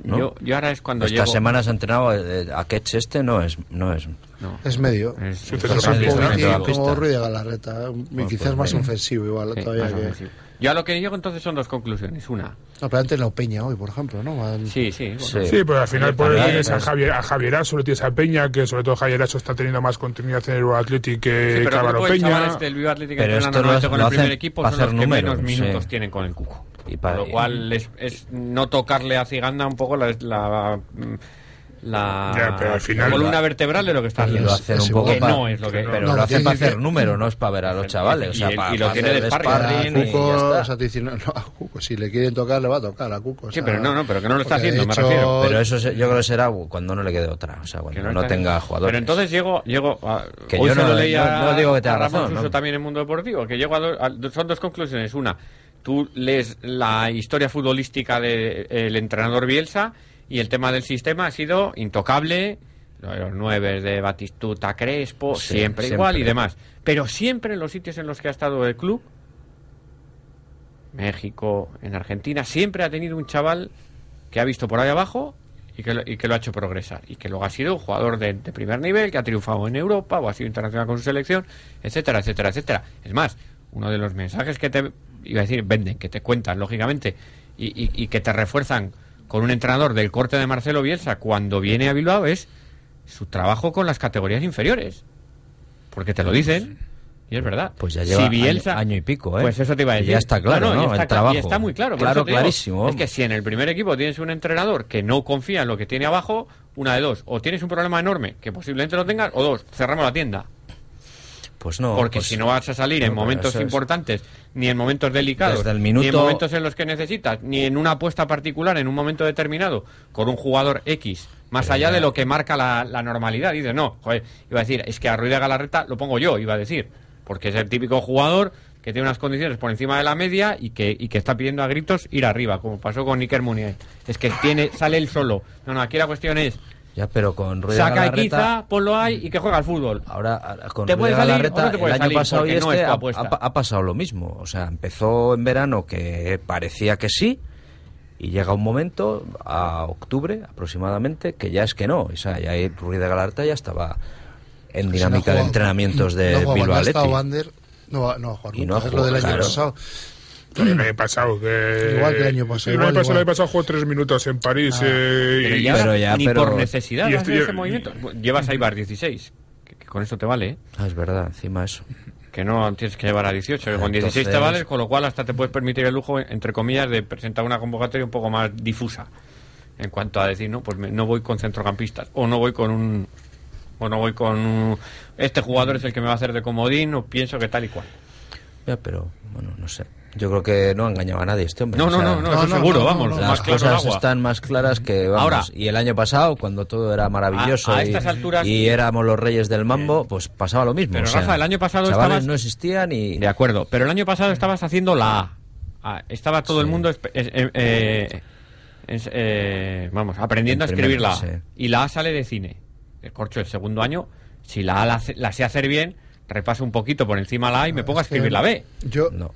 [SPEAKER 3] ¿no?
[SPEAKER 2] yo, yo ahora es cuando
[SPEAKER 3] Estas
[SPEAKER 2] llego
[SPEAKER 3] semanas ha entrenado eh, a Ketch este no es no es
[SPEAKER 2] no,
[SPEAKER 5] Es medio.
[SPEAKER 2] es-
[SPEAKER 5] Es un
[SPEAKER 4] centrocampista.
[SPEAKER 5] poquitín
[SPEAKER 3] centrocampista.
[SPEAKER 5] como Ruiz de Galarreta. y quizás
[SPEAKER 3] pues
[SPEAKER 5] más
[SPEAKER 3] medio.
[SPEAKER 5] ofensivo igual
[SPEAKER 2] sí,
[SPEAKER 5] todavía
[SPEAKER 2] más
[SPEAKER 5] que...
[SPEAKER 2] ofensivo. Yo a lo que llego entonces son dos conclusiones una
[SPEAKER 5] No, pero antes la Peña hoy, por ejemplo, ¿no? Van-
[SPEAKER 2] sí sí, bueno.
[SPEAKER 3] Sí.
[SPEAKER 4] Sí, pero al final por
[SPEAKER 2] también,
[SPEAKER 4] tienes a. Javier, a Javieraso, le tienes a Peña, que sobre todo Javieraso está teniendo más continuidad en el Athletic
[SPEAKER 2] Sí,
[SPEAKER 4] que
[SPEAKER 2] pero
[SPEAKER 4] Álvaro
[SPEAKER 2] grupo de
[SPEAKER 4] Peña.
[SPEAKER 2] Bilbao Athletic que
[SPEAKER 3] Pero esto lo
[SPEAKER 2] con
[SPEAKER 3] lo
[SPEAKER 2] el primer equipo son los que
[SPEAKER 3] números,
[SPEAKER 2] menos minutos
[SPEAKER 3] sí.
[SPEAKER 2] tienen con el cuco
[SPEAKER 3] Y pa-
[SPEAKER 2] Con lo cual es, es no tocarle a Ciganda un poco la, la, mm, la
[SPEAKER 4] Ya, pero al final-
[SPEAKER 2] columna vertebral de lo que está
[SPEAKER 3] Y
[SPEAKER 2] haciendo.
[SPEAKER 5] es
[SPEAKER 3] un poco
[SPEAKER 2] que
[SPEAKER 3] pa-
[SPEAKER 2] no es lo que-
[SPEAKER 3] pero
[SPEAKER 5] No,
[SPEAKER 3] lo hacen para hacer número, no es para ver a los chavales. O
[SPEAKER 2] Y
[SPEAKER 3] sea,
[SPEAKER 2] el-
[SPEAKER 3] para,
[SPEAKER 2] y lo
[SPEAKER 3] para
[SPEAKER 2] tiene
[SPEAKER 3] hacer
[SPEAKER 2] de sparring.
[SPEAKER 5] A
[SPEAKER 3] y ya
[SPEAKER 5] Cuco,
[SPEAKER 3] está.
[SPEAKER 5] o sea, te dicen, no, no, a Cuco, si le quieren tocar, le va a tocar a Cuco. o
[SPEAKER 2] Sí, pero no, no, pero que no lo está haciendo, me refiero.
[SPEAKER 3] Pero eso se- yo creo que será cuando no le quede otra, o sea,
[SPEAKER 2] Que
[SPEAKER 3] cuando no, tenga jugadores.
[SPEAKER 2] Pero entonces llego, llego a,
[SPEAKER 3] Que
[SPEAKER 2] hoy
[SPEAKER 3] yo
[SPEAKER 2] se
[SPEAKER 3] no-
[SPEAKER 2] lo leía
[SPEAKER 3] no- digo que
[SPEAKER 2] Ramón
[SPEAKER 3] razón,
[SPEAKER 2] también en Mundo Deportivo, que llego a, do- a son dos conclusiones. Una, tú lees la historia futbolística del entrenador Bielsa y el tema del sistema ha sido intocable. lo de Los nueve de Batistuta, Crespo,
[SPEAKER 3] Sí,
[SPEAKER 2] siempre,
[SPEAKER 3] siempre.
[SPEAKER 2] igual y demás. Pero siempre en los sitios en los que ha estado el club, México, en Argentina, siempre ha tenido un chaval que ha visto por ahí abajo y que, lo, y que lo ha hecho progresar. Y que luego ha sido un jugador de, de primer nivel, que ha triunfado en Europa o ha sido internacional con su selección, etcétera, etcétera, etcétera. Es más, uno de los mensajes que te, iba a decir, venden, que te cuentan, lógicamente, y, y- y que te refuerzan con un entrenador del corte de Marcelo Bielsa cuando viene a Bilbao es su trabajo con las categorías inferiores. Porque te lo dicen. Y es verdad.
[SPEAKER 3] Pues ya lleva
[SPEAKER 2] Si Bielsa-
[SPEAKER 3] año, año y pico, ¿eh?
[SPEAKER 2] Pues eso te iba a
[SPEAKER 3] Y
[SPEAKER 2] decir.
[SPEAKER 3] ya está claro,
[SPEAKER 2] y
[SPEAKER 3] ¿no?
[SPEAKER 2] está
[SPEAKER 3] el trabajo.
[SPEAKER 2] Y está muy claro.
[SPEAKER 3] Claro,
[SPEAKER 2] digo,
[SPEAKER 3] clarísimo.
[SPEAKER 2] es que si en el primer equipo tienes un entrenador que no confía en lo que tiene abajo, una de dos. O tienes un problema enorme, que posiblemente lo tengas, o dos, cerramos la tienda.
[SPEAKER 3] Pues no.
[SPEAKER 2] Porque
[SPEAKER 3] pues-
[SPEAKER 2] si no vas a salir
[SPEAKER 3] no,
[SPEAKER 2] en momentos
[SPEAKER 3] es-
[SPEAKER 2] importantes, ni en momentos delicados,
[SPEAKER 3] el
[SPEAKER 2] ni en
[SPEAKER 3] minuto-
[SPEAKER 2] momentos en los que necesitas, ni en una apuesta particular, en un momento determinado, con un jugador X, más allá de lo que marca la, la normalidad. Dices, no, joder, iba a decir, es que a Ruiz de Galarreta lo pongo yo, iba a decir, porque es el típico jugador que tiene unas condiciones por encima de la media y que, y que está pidiendo a gritos ir arriba, como pasó con Iker Muniain. Es que tiene, sale él solo. No, no, aquí la cuestión es,
[SPEAKER 3] Ya, pero con Ruiz de
[SPEAKER 2] saca
[SPEAKER 3] Galarreta-
[SPEAKER 2] Iquiza, ponlo ahí y que juega al fútbol.
[SPEAKER 3] Ahora, con
[SPEAKER 2] ¿Te
[SPEAKER 3] Ruiz
[SPEAKER 2] puede
[SPEAKER 3] de
[SPEAKER 2] salir
[SPEAKER 3] Galarreta,
[SPEAKER 2] no te
[SPEAKER 3] el año
[SPEAKER 2] salir?
[SPEAKER 3] pasado y
[SPEAKER 2] no
[SPEAKER 3] este
[SPEAKER 2] es
[SPEAKER 3] ha, ha- ha pasado lo mismo. O sea, empezó en verano que parecía que sí y llega un momento, a octubre aproximadamente, que ya es que no. O sea, ya de Galarreta ya estaba en
[SPEAKER 5] Si
[SPEAKER 3] dinámica
[SPEAKER 5] no
[SPEAKER 3] de entrenamientos de Bilbao Athletic.
[SPEAKER 5] No no
[SPEAKER 3] Y no
[SPEAKER 5] nunca,
[SPEAKER 3] ha
[SPEAKER 5] es lo del
[SPEAKER 3] jugado,
[SPEAKER 5] año
[SPEAKER 3] claro.
[SPEAKER 5] pasado.
[SPEAKER 4] El año pasado, que...
[SPEAKER 5] Igual que el año pasado,
[SPEAKER 4] El
[SPEAKER 5] igual,
[SPEAKER 4] pasado, el
[SPEAKER 5] igual.
[SPEAKER 4] año pasado jugó tres minutos en París.
[SPEAKER 5] Ah,
[SPEAKER 4] eh,
[SPEAKER 2] Pero
[SPEAKER 4] y-
[SPEAKER 2] ya,
[SPEAKER 3] Pero ya,
[SPEAKER 2] ni
[SPEAKER 3] pero-
[SPEAKER 2] por necesidad
[SPEAKER 4] y yo-
[SPEAKER 2] ese movimiento. Llevas a Ibar 16, que, que con eso te vale, ¿eh?
[SPEAKER 3] Ah, es verdad, encima eso.
[SPEAKER 2] que no tienes que llevar a 18, que con 16 te
[SPEAKER 3] Entonces-
[SPEAKER 2] vale, con lo cual hasta te puedes permitir el lujo, entre comillas, de presentar una convocatoria un poco más difusa. En cuanto a decir, no, pues me- no voy con centrocampistas, o no voy con un. O no voy con un- Este jugador es el que me va a hacer de comodín, o pienso que tal y cual.
[SPEAKER 3] Ya, pero bueno, no sé. Yo creo que no engañaba a nadie este hombre.
[SPEAKER 2] No,
[SPEAKER 3] o
[SPEAKER 2] no,
[SPEAKER 3] sea,
[SPEAKER 2] no, no,
[SPEAKER 5] no,
[SPEAKER 2] eso
[SPEAKER 5] no,
[SPEAKER 2] seguro,
[SPEAKER 5] no,
[SPEAKER 2] vamos,
[SPEAKER 5] no, no.
[SPEAKER 3] Las
[SPEAKER 2] más claro el
[SPEAKER 3] cosas
[SPEAKER 2] agua.
[SPEAKER 3] están más claras que vamos.
[SPEAKER 2] Ahora-
[SPEAKER 3] y el año pasado, cuando todo era maravilloso
[SPEAKER 2] A- a
[SPEAKER 3] y,
[SPEAKER 2] estas alturas-
[SPEAKER 3] y éramos los reyes del mambo, pues pasaba lo mismo.
[SPEAKER 2] Pero,
[SPEAKER 3] o sea,
[SPEAKER 2] Rafa, el año pasado estabas-
[SPEAKER 3] no existían y
[SPEAKER 2] De acuerdo, pero el año pasado estabas haciendo la A. Ah, estaba todo el mundo, eh, eh, eh, eh, vamos, aprendiendo a escribir la A.
[SPEAKER 3] Sí.
[SPEAKER 2] Y la A sale de cine. El corcho el segundo año, si la A la, sé hacer bien, repaso un poquito por encima la A y me pongo a escribir la B.
[SPEAKER 5] Yo,
[SPEAKER 3] no.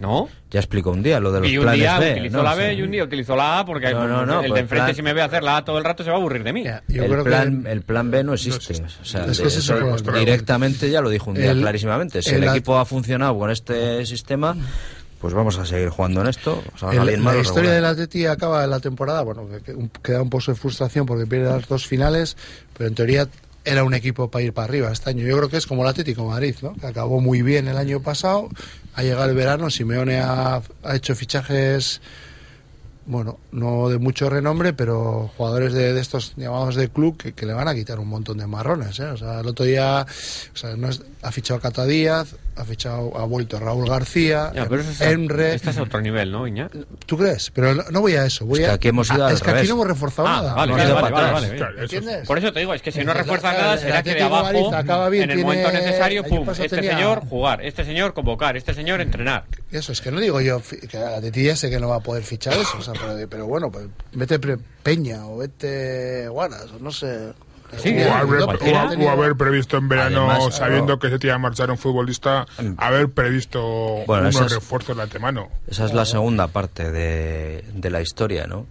[SPEAKER 2] ¿No?
[SPEAKER 3] Ya explico un día lo de los
[SPEAKER 2] Y un
[SPEAKER 3] planes
[SPEAKER 2] día
[SPEAKER 3] B.
[SPEAKER 2] utilizó
[SPEAKER 3] ¿no?
[SPEAKER 2] la
[SPEAKER 3] Sí.
[SPEAKER 2] B y un día utilizó la A porque
[SPEAKER 3] No, no, no,
[SPEAKER 2] el
[SPEAKER 3] pues
[SPEAKER 2] de enfrente
[SPEAKER 3] plan-
[SPEAKER 2] si me ve hacer la A todo el rato se va a aburrir de mí.
[SPEAKER 5] Ya, yo
[SPEAKER 3] el,
[SPEAKER 5] creo
[SPEAKER 3] plan,
[SPEAKER 5] que
[SPEAKER 3] el plan B no existe.
[SPEAKER 4] existe.
[SPEAKER 3] O sea,
[SPEAKER 5] Es que el
[SPEAKER 3] eso
[SPEAKER 5] problema.
[SPEAKER 3] directamente ya lo dijo un día
[SPEAKER 5] El-
[SPEAKER 3] clarísimamente. Si
[SPEAKER 5] el
[SPEAKER 3] el, equipo ha funcionado con este sistema, pues vamos a seguir jugando en esto. O sea,
[SPEAKER 5] el- la historia del Atleti acaba la temporada, bueno, queda un pozo de frustración porque pierde las dos finales, pero en teoría era un equipo para ir para arriba este año. Yo creo que es como el Atlético Madrid, ¿no? Que acabó muy bien el año pasado, ha llegado el verano, Simeone ha, hecho fichajes bueno, no de mucho renombre, pero jugadores de, de estos llamados de club que, que le van a quitar un montón de marrones. ¿eh? O sea, el otro día o sea, no es- ha fichado a Cata Díaz, ha fichado, ha vuelto Raúl García,
[SPEAKER 2] Ya, pero eso es,
[SPEAKER 5] Emre.
[SPEAKER 2] este es a otro nivel, ¿no, Iña?
[SPEAKER 5] ¿Tú crees? Pero no, voy a eso. Voy
[SPEAKER 3] Es que
[SPEAKER 5] a,
[SPEAKER 3] aquí hemos ido
[SPEAKER 5] Ah,
[SPEAKER 3] al
[SPEAKER 5] es que aquí
[SPEAKER 3] revés.
[SPEAKER 5] no hemos reforzado
[SPEAKER 2] Ah,
[SPEAKER 5] nada.
[SPEAKER 2] vale,
[SPEAKER 3] No
[SPEAKER 2] vale, vale,
[SPEAKER 3] para
[SPEAKER 2] vale,
[SPEAKER 3] atrás.
[SPEAKER 2] vale,
[SPEAKER 4] Claro,
[SPEAKER 5] ¿Entiendes?
[SPEAKER 2] Por eso te digo, es que si no refuerzas
[SPEAKER 5] el-
[SPEAKER 2] nada,
[SPEAKER 5] el
[SPEAKER 2] será que de abajo,
[SPEAKER 5] acaba bien,
[SPEAKER 2] en el
[SPEAKER 5] tiene-
[SPEAKER 2] momento necesario, pum, este
[SPEAKER 5] tenía-
[SPEAKER 2] señor jugar, este señor convocar, este señor entrenar.
[SPEAKER 5] Eso es que no digo yo que la Teti ya sé que no va a poder fichar eso, o sea, pero, pero bueno, pues vete Pre- Peña o vete Guaras, no sé.
[SPEAKER 2] Sí,
[SPEAKER 4] O haber,
[SPEAKER 2] cualquiera.
[SPEAKER 4] o- o haber previsto en verano,
[SPEAKER 3] Además,
[SPEAKER 4] sabiendo
[SPEAKER 3] claro.
[SPEAKER 4] que se te iba a marchar un futbolista, haber previsto
[SPEAKER 3] Bueno,
[SPEAKER 4] unos
[SPEAKER 3] es-
[SPEAKER 4] refuerzos de antemano.
[SPEAKER 3] Esa es la segunda parte de, de la historia, ¿no?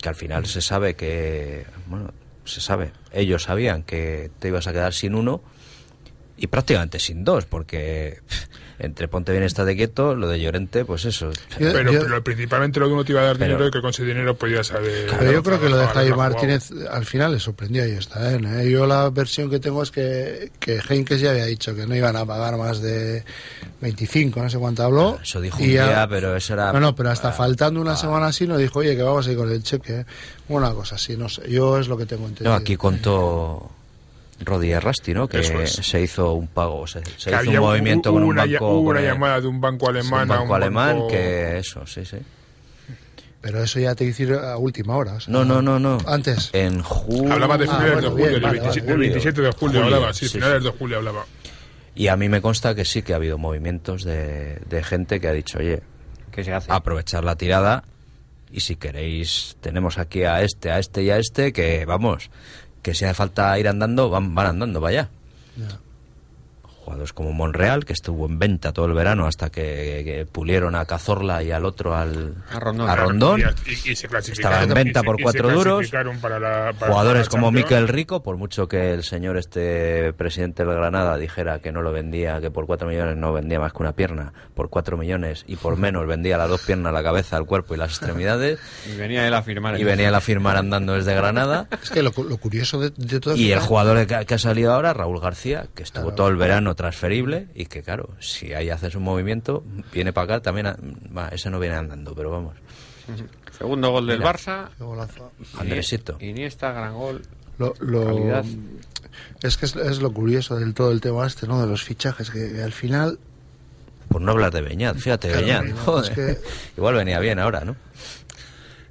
[SPEAKER 3] Que al final se sabe que, bueno, se sabe, ellos sabían que te ibas a quedar sin uno y prácticamente sin dos, porque entre Ponte bien está de quieto, lo de Llorente, pues eso.
[SPEAKER 5] Yo-
[SPEAKER 4] Pero,
[SPEAKER 5] yo-
[SPEAKER 4] pero principalmente lo que uno te iba a dar
[SPEAKER 3] Pero-
[SPEAKER 4] dinero y que con ese dinero podía saber.
[SPEAKER 5] Pero yo creo que lo de Jaime Martínez al final le sorprendió y está bien. ¿eh? Yo la versión que tengo es que, que Heinkes ya había dicho que no iban a pagar más de 25, no sé cuánto habló.
[SPEAKER 3] Eso dijo
[SPEAKER 5] ya-
[SPEAKER 3] pero eso era...
[SPEAKER 5] No, no, pero hasta
[SPEAKER 3] Ah,
[SPEAKER 5] faltando una
[SPEAKER 3] ah.
[SPEAKER 5] semana así nos dijo, oye, que vamos a ir con el cheque. Una cosa así, no sé. Yo es lo que tengo entendido.
[SPEAKER 3] No, aquí contó Rodi Rasti, ¿no? Que
[SPEAKER 4] es.
[SPEAKER 3] se hizo un pago, se, hizo un movimiento con un
[SPEAKER 4] una,
[SPEAKER 3] banco...
[SPEAKER 4] hubo una llamada de un banco alemán
[SPEAKER 3] un
[SPEAKER 4] a
[SPEAKER 3] banco
[SPEAKER 4] un
[SPEAKER 3] alemán
[SPEAKER 4] banco-
[SPEAKER 3] que eso, sí, sí.
[SPEAKER 5] Pero eso ya te hice a última hora. o sea,
[SPEAKER 3] No, no, no, no.
[SPEAKER 5] Antes.
[SPEAKER 3] En julio...
[SPEAKER 4] Hablaba de
[SPEAKER 5] Ah,
[SPEAKER 4] finales
[SPEAKER 5] bueno,
[SPEAKER 4] de julio,
[SPEAKER 5] bien, vale,
[SPEAKER 4] 27,
[SPEAKER 3] vale.
[SPEAKER 4] del 27 de julio,
[SPEAKER 3] Julio,
[SPEAKER 4] hablaba, sí,
[SPEAKER 3] sí,
[SPEAKER 4] finales
[SPEAKER 3] sí.
[SPEAKER 4] de julio hablaba.
[SPEAKER 3] Y a mí me consta que sí que ha habido movimientos de, de gente que ha dicho, oye,
[SPEAKER 2] ¿Qué se hace?
[SPEAKER 3] aprovechar la tirada y si queréis, tenemos aquí a este, a este y a este, que vamos, que si hace falta ir andando, van, van andando, vaya.
[SPEAKER 5] Ya.
[SPEAKER 3] Jugadores como Monreal, que estuvo en venta todo el verano hasta que, que pulieron a Cazorla y al otro al
[SPEAKER 2] A Rondón.
[SPEAKER 3] a Rondón.
[SPEAKER 4] Y, y- se.
[SPEAKER 3] Estaba en venta
[SPEAKER 4] y
[SPEAKER 3] por cuatro duros.
[SPEAKER 4] clasificaron para la- para
[SPEAKER 3] Jugadores
[SPEAKER 4] la
[SPEAKER 3] como. Miquel Rico, por mucho que el señor este presidente del Granada dijera que no lo vendía, que por cuatro millones no vendía más que una pierna, por cuatro millones y por menos vendía las dos piernas, la cabeza, el cuerpo y las extremidades,
[SPEAKER 2] Y venía él a firmar.
[SPEAKER 3] y venía él a firmar andando desde Granada.
[SPEAKER 5] Es que lo, cu- lo curioso de, de todo
[SPEAKER 3] Y el jugador que, ha- que ha salido ahora, Raúl García, que estuvo
[SPEAKER 5] Claro.
[SPEAKER 3] todo el verano transferible y que, claro, si ahí haces un movimiento, viene para acá, también, a- va, ese no viene andando, pero vamos.
[SPEAKER 2] Segundo gol del
[SPEAKER 3] Mira.
[SPEAKER 2] Barça.
[SPEAKER 5] Golazo.
[SPEAKER 3] Andresito.
[SPEAKER 2] Iniesta, gran gol.
[SPEAKER 5] Lo, lo-
[SPEAKER 2] Calidad.
[SPEAKER 5] es que es, es lo curioso del todo el tema este, ¿no? De los fichajes, que, que al final
[SPEAKER 3] Por no hablar de Beñat, fíjate,
[SPEAKER 5] Claro,
[SPEAKER 3] Beñat,
[SPEAKER 5] no,
[SPEAKER 3] joder.
[SPEAKER 5] es que-
[SPEAKER 3] Igual venía bien ahora, ¿no?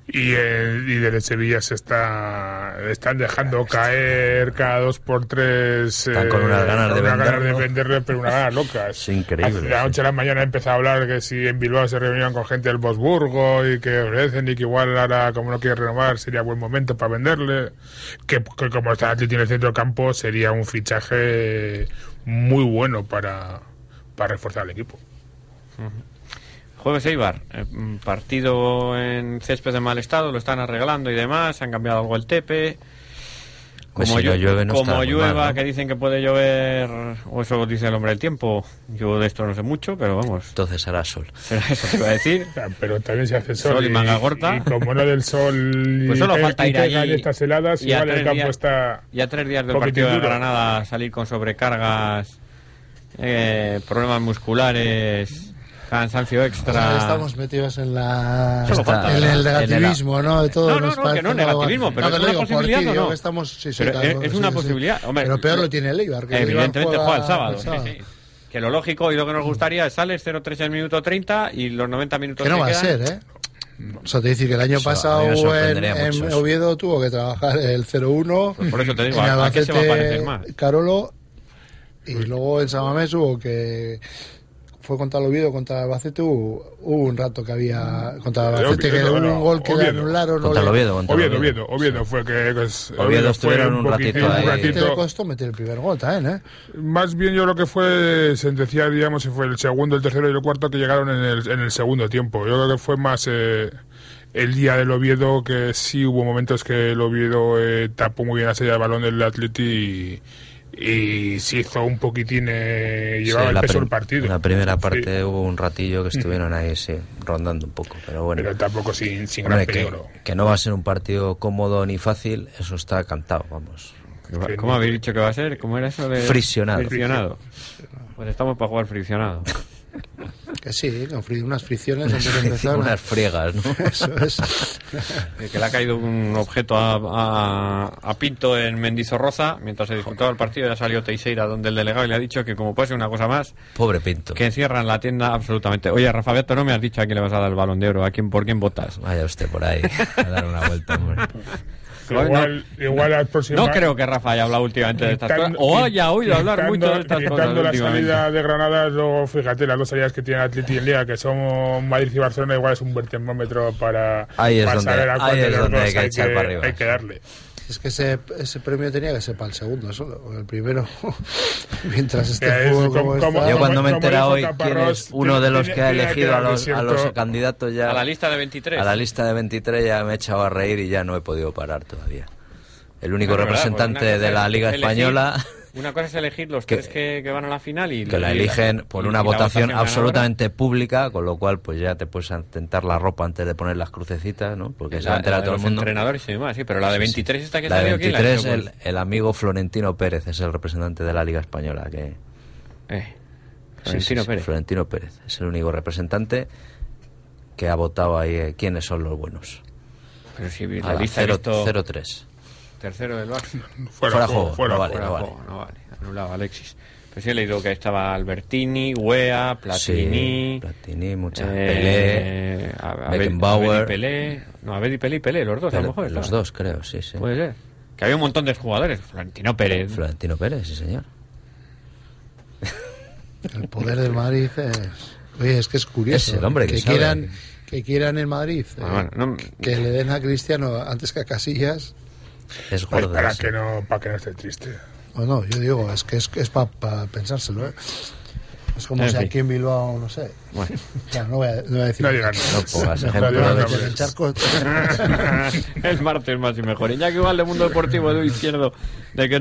[SPEAKER 4] Y, el, y del Sevilla se está están dejando caer cada dos por tres.
[SPEAKER 3] Están con unas ganas de
[SPEAKER 4] unas ganas de venderle, pero unas ganas locas.
[SPEAKER 3] Es increíble,
[SPEAKER 4] De la
[SPEAKER 3] sí.
[SPEAKER 4] noche a la mañana empezó a hablar que si en Bilbao se reunían con gente del Bosburgo y que ofrecen y que igual ahora, como no quiere renovar, sería buen momento para venderle. Que, que como está Atleti en el centro campo, sería un fichaje muy bueno para, para reforzar el equipo.
[SPEAKER 2] Jueves Eibar, eh, mm, partido en césped de mal estado, lo están arreglando y demás, han cambiado algo el tepe.
[SPEAKER 3] Pues
[SPEAKER 2] Como,
[SPEAKER 3] si no
[SPEAKER 2] llu-
[SPEAKER 3] llueve, no
[SPEAKER 2] como llueva,
[SPEAKER 3] mal, ¿no?
[SPEAKER 2] que dicen que puede llover, o eso dice el hombre del tiempo. Yo de esto no sé mucho, pero vamos,
[SPEAKER 3] Entonces hará sol.
[SPEAKER 2] será eso que iba a decir.
[SPEAKER 4] Sea, Pero también se hace sol.
[SPEAKER 2] Sol y manga corta.
[SPEAKER 4] Y como no del sol y
[SPEAKER 2] Pues solo falta ir allí
[SPEAKER 4] estas heladas,
[SPEAKER 2] y
[SPEAKER 4] igual el campo
[SPEAKER 2] días-
[SPEAKER 4] está...
[SPEAKER 2] Ya tres días del partido de. Granada salir con sobrecargas, eh, problemas musculares, cansancio extra.
[SPEAKER 5] estamos metidos en la
[SPEAKER 2] falta,
[SPEAKER 5] en el negativismo, ¿no? De todo
[SPEAKER 2] No, no,
[SPEAKER 5] nos
[SPEAKER 2] no, que no, negativismo, pero
[SPEAKER 5] No,
[SPEAKER 2] es una
[SPEAKER 5] digo
[SPEAKER 2] posibilidad
[SPEAKER 5] ti,
[SPEAKER 2] o no.
[SPEAKER 5] estamos, sí, sí, claro,
[SPEAKER 2] es, es
[SPEAKER 5] sí,
[SPEAKER 2] una posibilidad. Hombre,
[SPEAKER 5] pero peor
[SPEAKER 2] lo-
[SPEAKER 5] tiene el Eibar. que el Eibar
[SPEAKER 2] Evidentemente juega el sábado.
[SPEAKER 5] el
[SPEAKER 2] sí, sí. Que lo lógico y lo que nos gustaría es sales 0-3 en el minuto 30 y los 90 minutos
[SPEAKER 5] Que no va a ser, ¿eh? O sea, te dice que el año
[SPEAKER 3] Eso, a
[SPEAKER 5] pasado en, en. Oviedo tuvo que trabajar el 0-1.
[SPEAKER 2] Pues por eso te digo,
[SPEAKER 5] en
[SPEAKER 2] ¿a- a qué se va a
[SPEAKER 5] Albacete,
[SPEAKER 2] parecer más?
[SPEAKER 5] Carolo. Y luego en Samamés hubo que. Fue contra el Oviedo, contra el Albacete. Hubo, hubo un rato que había. Contra el Albacete, que
[SPEAKER 4] Oviedo,
[SPEAKER 5] hubo un
[SPEAKER 4] no,
[SPEAKER 5] gol que le anularon. no
[SPEAKER 3] Contra el Oviedo, contra el
[SPEAKER 4] Oviedo, Oviedo, Oviedo fue que... pues,
[SPEAKER 3] Oviedo estuvieron un ratito
[SPEAKER 4] un
[SPEAKER 3] ahí.
[SPEAKER 5] Que le
[SPEAKER 4] ratito.
[SPEAKER 5] costó meter el primer gol también, ¿eh?
[SPEAKER 4] Más bien yo lo que fue, se decía, digamos, si fue el segundo, el tercero y el cuarto que llegaron en el, en el segundo tiempo. Yo creo que fue más eh, el día del Oviedo, que sí hubo momentos que el Oviedo eh, tapó muy bien la salida de balón del Atleti y, y se hizo un poquitín, eh, llevaba
[SPEAKER 3] Sí,
[SPEAKER 4] el peso del partido.
[SPEAKER 3] En la primera
[SPEAKER 4] Sí,
[SPEAKER 3] parte hubo un ratillo que estuvieron ahí, sí, rondando un poco, pero bueno.
[SPEAKER 4] pero tampoco sin, sin gran
[SPEAKER 3] que,
[SPEAKER 4] peligro.
[SPEAKER 3] que no va a ser un partido cómodo ni fácil, eso está cantado, vamos.
[SPEAKER 2] ¿Cómo habéis dicho que va a ser? ¿Cómo era eso de...?
[SPEAKER 3] Friccionado.
[SPEAKER 2] Friccionado. Pues estamos para jugar friccionado.
[SPEAKER 5] Que sí, con fri- unas fricciones antes de empezar.
[SPEAKER 3] Unas friegas, ¿no?
[SPEAKER 5] Eso es.
[SPEAKER 2] Eh, que le ha caído un objeto a, a- a Pinto en Mendizorroza mientras se disputaba el partido. Ya salió Teixeira donde el delegado y le ha dicho que como puede ser una cosa más,
[SPEAKER 3] Pobre Pinto.
[SPEAKER 2] que cierran la tienda absolutamente. Oye, Rafa Beto, no me has dicho a quién le vas a dar el balón de oro, a quién, por quién votas.
[SPEAKER 3] Vaya usted por ahí a dar una vuelta, hombre.
[SPEAKER 4] Igual, igual al próximo
[SPEAKER 2] No creo que Rafa haya hablado últimamente de estas cosas. O haya oído hablar mucho de estas cosas.
[SPEAKER 4] quitando la salida de Granada, luego fíjate, las dos salidas que tiene Atleti en Liga, que son Madrid y Barcelona, igual es un buen termómetro para,
[SPEAKER 3] Ahí es
[SPEAKER 4] para
[SPEAKER 3] donde-
[SPEAKER 4] saber a cuál de los dos
[SPEAKER 3] que
[SPEAKER 4] hay que darle.
[SPEAKER 5] Es que ese, ese premio tenía que ser para el segundo solo. El primero, mientras este
[SPEAKER 4] Es
[SPEAKER 5] fútbol
[SPEAKER 4] como-
[SPEAKER 5] como
[SPEAKER 3] Yo cuando me he enterado hoy quién es uno de los
[SPEAKER 4] tiene-
[SPEAKER 3] que ha elegido a los, a los
[SPEAKER 4] desierto.
[SPEAKER 3] candidatos ya
[SPEAKER 2] A la lista de 23.
[SPEAKER 3] a la lista de 23 ya me he echado a reír y ya no he podido parar todavía. El único representante
[SPEAKER 2] Pues
[SPEAKER 3] de la Liga
[SPEAKER 2] elegir
[SPEAKER 3] Española
[SPEAKER 2] Una cosa es elegir los
[SPEAKER 3] Que-
[SPEAKER 2] tres que, que van a la final y
[SPEAKER 3] que la
[SPEAKER 2] y
[SPEAKER 3] eligen por
[SPEAKER 2] y-
[SPEAKER 3] una
[SPEAKER 2] la
[SPEAKER 3] votación
[SPEAKER 2] ganadora.
[SPEAKER 3] absolutamente pública, con lo cual pues ya te puedes tentar la ropa antes de poner las crucecitas, ¿no? Porque se va a
[SPEAKER 2] La-
[SPEAKER 3] enterar
[SPEAKER 2] la
[SPEAKER 3] todo el mundo.
[SPEAKER 2] entrenadores y demás, sí, pero la de
[SPEAKER 3] Sí, sí.
[SPEAKER 2] 23 esta que
[SPEAKER 3] La de
[SPEAKER 2] salió, ¿quién la ha
[SPEAKER 3] 23,
[SPEAKER 2] hecho?
[SPEAKER 3] el, el amigo Florentino Pérez es el representante de la Liga Española. que
[SPEAKER 2] Eh, Florentino
[SPEAKER 3] sí,
[SPEAKER 2] Pérez.
[SPEAKER 3] Florentino Pérez es el único representante que ha votado ahí eh, quiénes son los buenos.
[SPEAKER 2] Pero si la
[SPEAKER 3] Ala,
[SPEAKER 2] lista he
[SPEAKER 3] cero-
[SPEAKER 2] visto
[SPEAKER 3] 0-3.
[SPEAKER 2] Tercero del Barça.
[SPEAKER 3] Fuera juego,
[SPEAKER 4] fuera
[SPEAKER 3] no vale.
[SPEAKER 2] Fuera de
[SPEAKER 3] vale.
[SPEAKER 2] juego, no vale. Anulado Alexis. Pero sí he leído que estaba Albertini, Wea, Platini,
[SPEAKER 3] Sí, Platini, mucha
[SPEAKER 2] eh, a- a-
[SPEAKER 3] Beckenbauer.
[SPEAKER 2] Abedi Pelé. No, Abedi Pelé y Pelé, los dos a
[SPEAKER 3] Pelé.
[SPEAKER 2] lo mejor.
[SPEAKER 3] Los dos, creo, sí, sí.
[SPEAKER 2] Puede ser. Que había un montón de jugadores. Florentino Pérez.
[SPEAKER 3] Florentino Pérez, sí, señor.
[SPEAKER 5] El poder del Madrid es. Oye, es que es curioso.
[SPEAKER 3] Es el hombre que
[SPEAKER 5] que
[SPEAKER 3] sabe.
[SPEAKER 5] quieran que quieran en Madrid eh,
[SPEAKER 2] Ah, bueno, no-
[SPEAKER 5] que le den a Cristiano antes que a Casillas.
[SPEAKER 3] Es
[SPEAKER 4] Para,
[SPEAKER 3] gordo.
[SPEAKER 4] para
[SPEAKER 3] ese.
[SPEAKER 4] que no, para que no esté triste.
[SPEAKER 5] O no, yo digo, es que es, es para pensárselo. ¿eh? Es como
[SPEAKER 2] En
[SPEAKER 5] si
[SPEAKER 2] fin.
[SPEAKER 5] aquí en Bilbao, no sé.
[SPEAKER 2] Bueno.
[SPEAKER 5] No, voy a, no voy a decir.
[SPEAKER 4] No digan
[SPEAKER 3] No pongas
[SPEAKER 4] No
[SPEAKER 3] ejemplo de-
[SPEAKER 2] el martes más y mejor. Iñaki igual de Mundo Deportivo, de izquierdo, de que